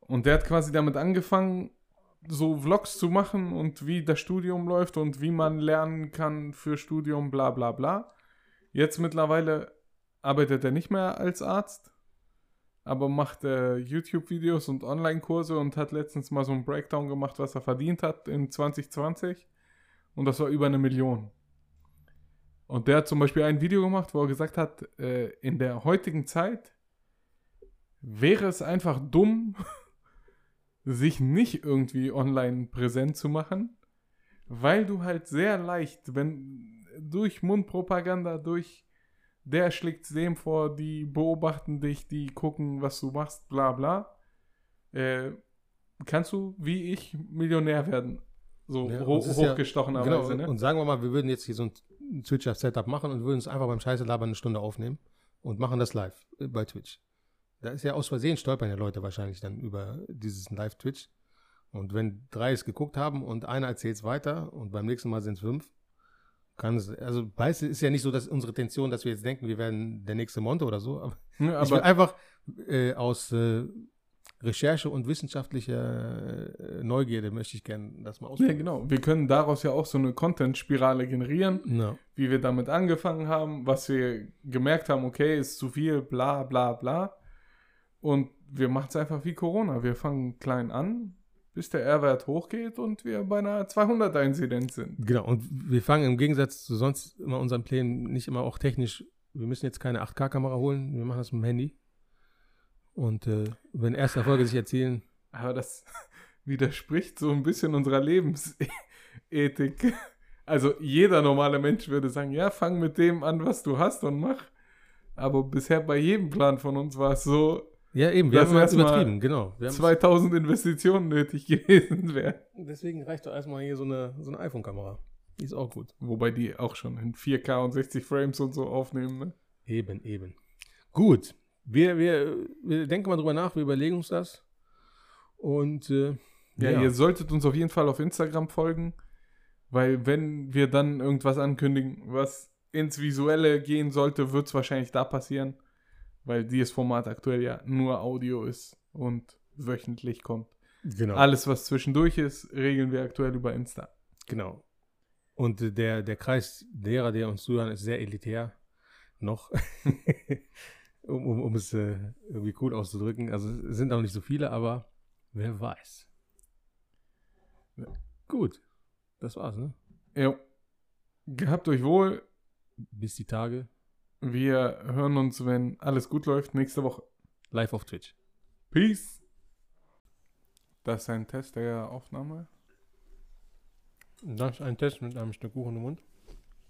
S3: Und der hat quasi damit angefangen, so Vlogs zu machen und wie das Studium läuft und wie man lernen kann für Studium, bla bla bla. Jetzt mittlerweile arbeitet er nicht mehr als Arzt, aber macht äh, YouTube-Videos und Online-Kurse und hat letztens mal so einen Breakdown gemacht, was er verdient hat in 2020. Und das war über eine Million. Und der hat zum Beispiel ein Video gemacht, wo er gesagt hat, äh, in der heutigen Zeit wäre es einfach dumm, sich nicht irgendwie online präsent zu machen, weil du halt sehr leicht, wenn durch Mundpropaganda, durch der schlägt dem vor, die beobachten dich, die gucken, was du machst, bla bla, äh, kannst du, wie ich, Millionär werden. So
S2: Ja,
S3: ho
S2: ist ja- Genau,
S3: ne?
S2: und sagen wir mal, wir würden jetzt hier so ein Twitch-Setup machen und würden es einfach beim Scheiße labern eine Stunde aufnehmen und machen das live äh, bei Twitch. Da ist ja aus Versehen stolpern ja Leute wahrscheinlich dann über dieses Live-Twitch. Und wenn drei es geguckt haben und einer erzählt es weiter und beim nächsten Mal sind es fünf, kann es, also weiß ist ja nicht so, dass unsere Intention, dass wir jetzt denken, wir werden der nächste Monte oder so, aber,
S3: Ja,
S2: ich will
S3: aber
S2: einfach äh, aus äh, Recherche und wissenschaftlicher äh, Neugierde möchte ich gerne das mal
S3: ja,
S2: ausprobieren.
S3: genau. Wir können daraus ja auch so eine Content-Spirale generieren.
S2: Ja.
S3: wie wir damit angefangen haben, was wir gemerkt haben, okay, ist zu viel, bla bla bla. Und wir machen es einfach wie Corona. Wir fangen klein an, bis der R-Wert hochgeht und wir bei einer 200er-Inzidenz sind.
S2: Genau, und wir fangen im Gegensatz zu sonst immer unseren Plänen nicht immer auch technisch, wir müssen jetzt keine 8K-Kamera holen, wir machen das mit dem Handy. Und äh, wenn erste Erfolge sich erzielen,
S3: Aber das widerspricht so ein bisschen unserer Lebensethik. Also jeder normale Mensch würde sagen, ja, fang mit dem an, was du hast und mach. Aber bisher bei jedem Plan von uns war es so,
S2: ja eben, wir
S3: Das
S2: haben es
S3: erstmal
S2: übertrieben, genau. Wir haben
S3: 2000 Investitionen nötig gewesen wären.
S2: deswegen reicht doch erstmal hier so eine, so eine iPhone-Kamera. Die ist auch gut.
S3: Wobei die auch schon in 4K und 60 Frames und so aufnehmen. Ne?
S2: Eben, eben. Gut, wir, wir, wir denken mal drüber nach, wir überlegen uns das. Und äh,
S3: Ja, ihr solltet uns auf jeden Fall auf Instagram folgen, weil wenn wir dann irgendwas ankündigen, was ins Visuelle gehen sollte, wird es wahrscheinlich da passieren, weil dieses Format aktuell ja nur Audio ist und wöchentlich kommt.
S2: genau.
S3: Alles, was zwischendurch ist, regeln wir aktuell über Insta.
S2: Genau. Und der, der Kreis derer, der uns zuhören, ist sehr elitär. Noch. um, um, um es äh, irgendwie cool auszudrücken. Also es sind auch nicht so viele, aber wer weiß.
S3: Ja.
S2: Gut. Das war's, ne?
S3: Jo. Gehabt euch wohl.
S2: Bis die Tage.
S3: Wir hören uns, wenn alles gut läuft, nächste Woche.
S2: Live auf Twitch.
S3: Peace. Das ist ein Test der Aufnahme.
S2: Das ist ein Test mit einem Stück Kuchen im Mund.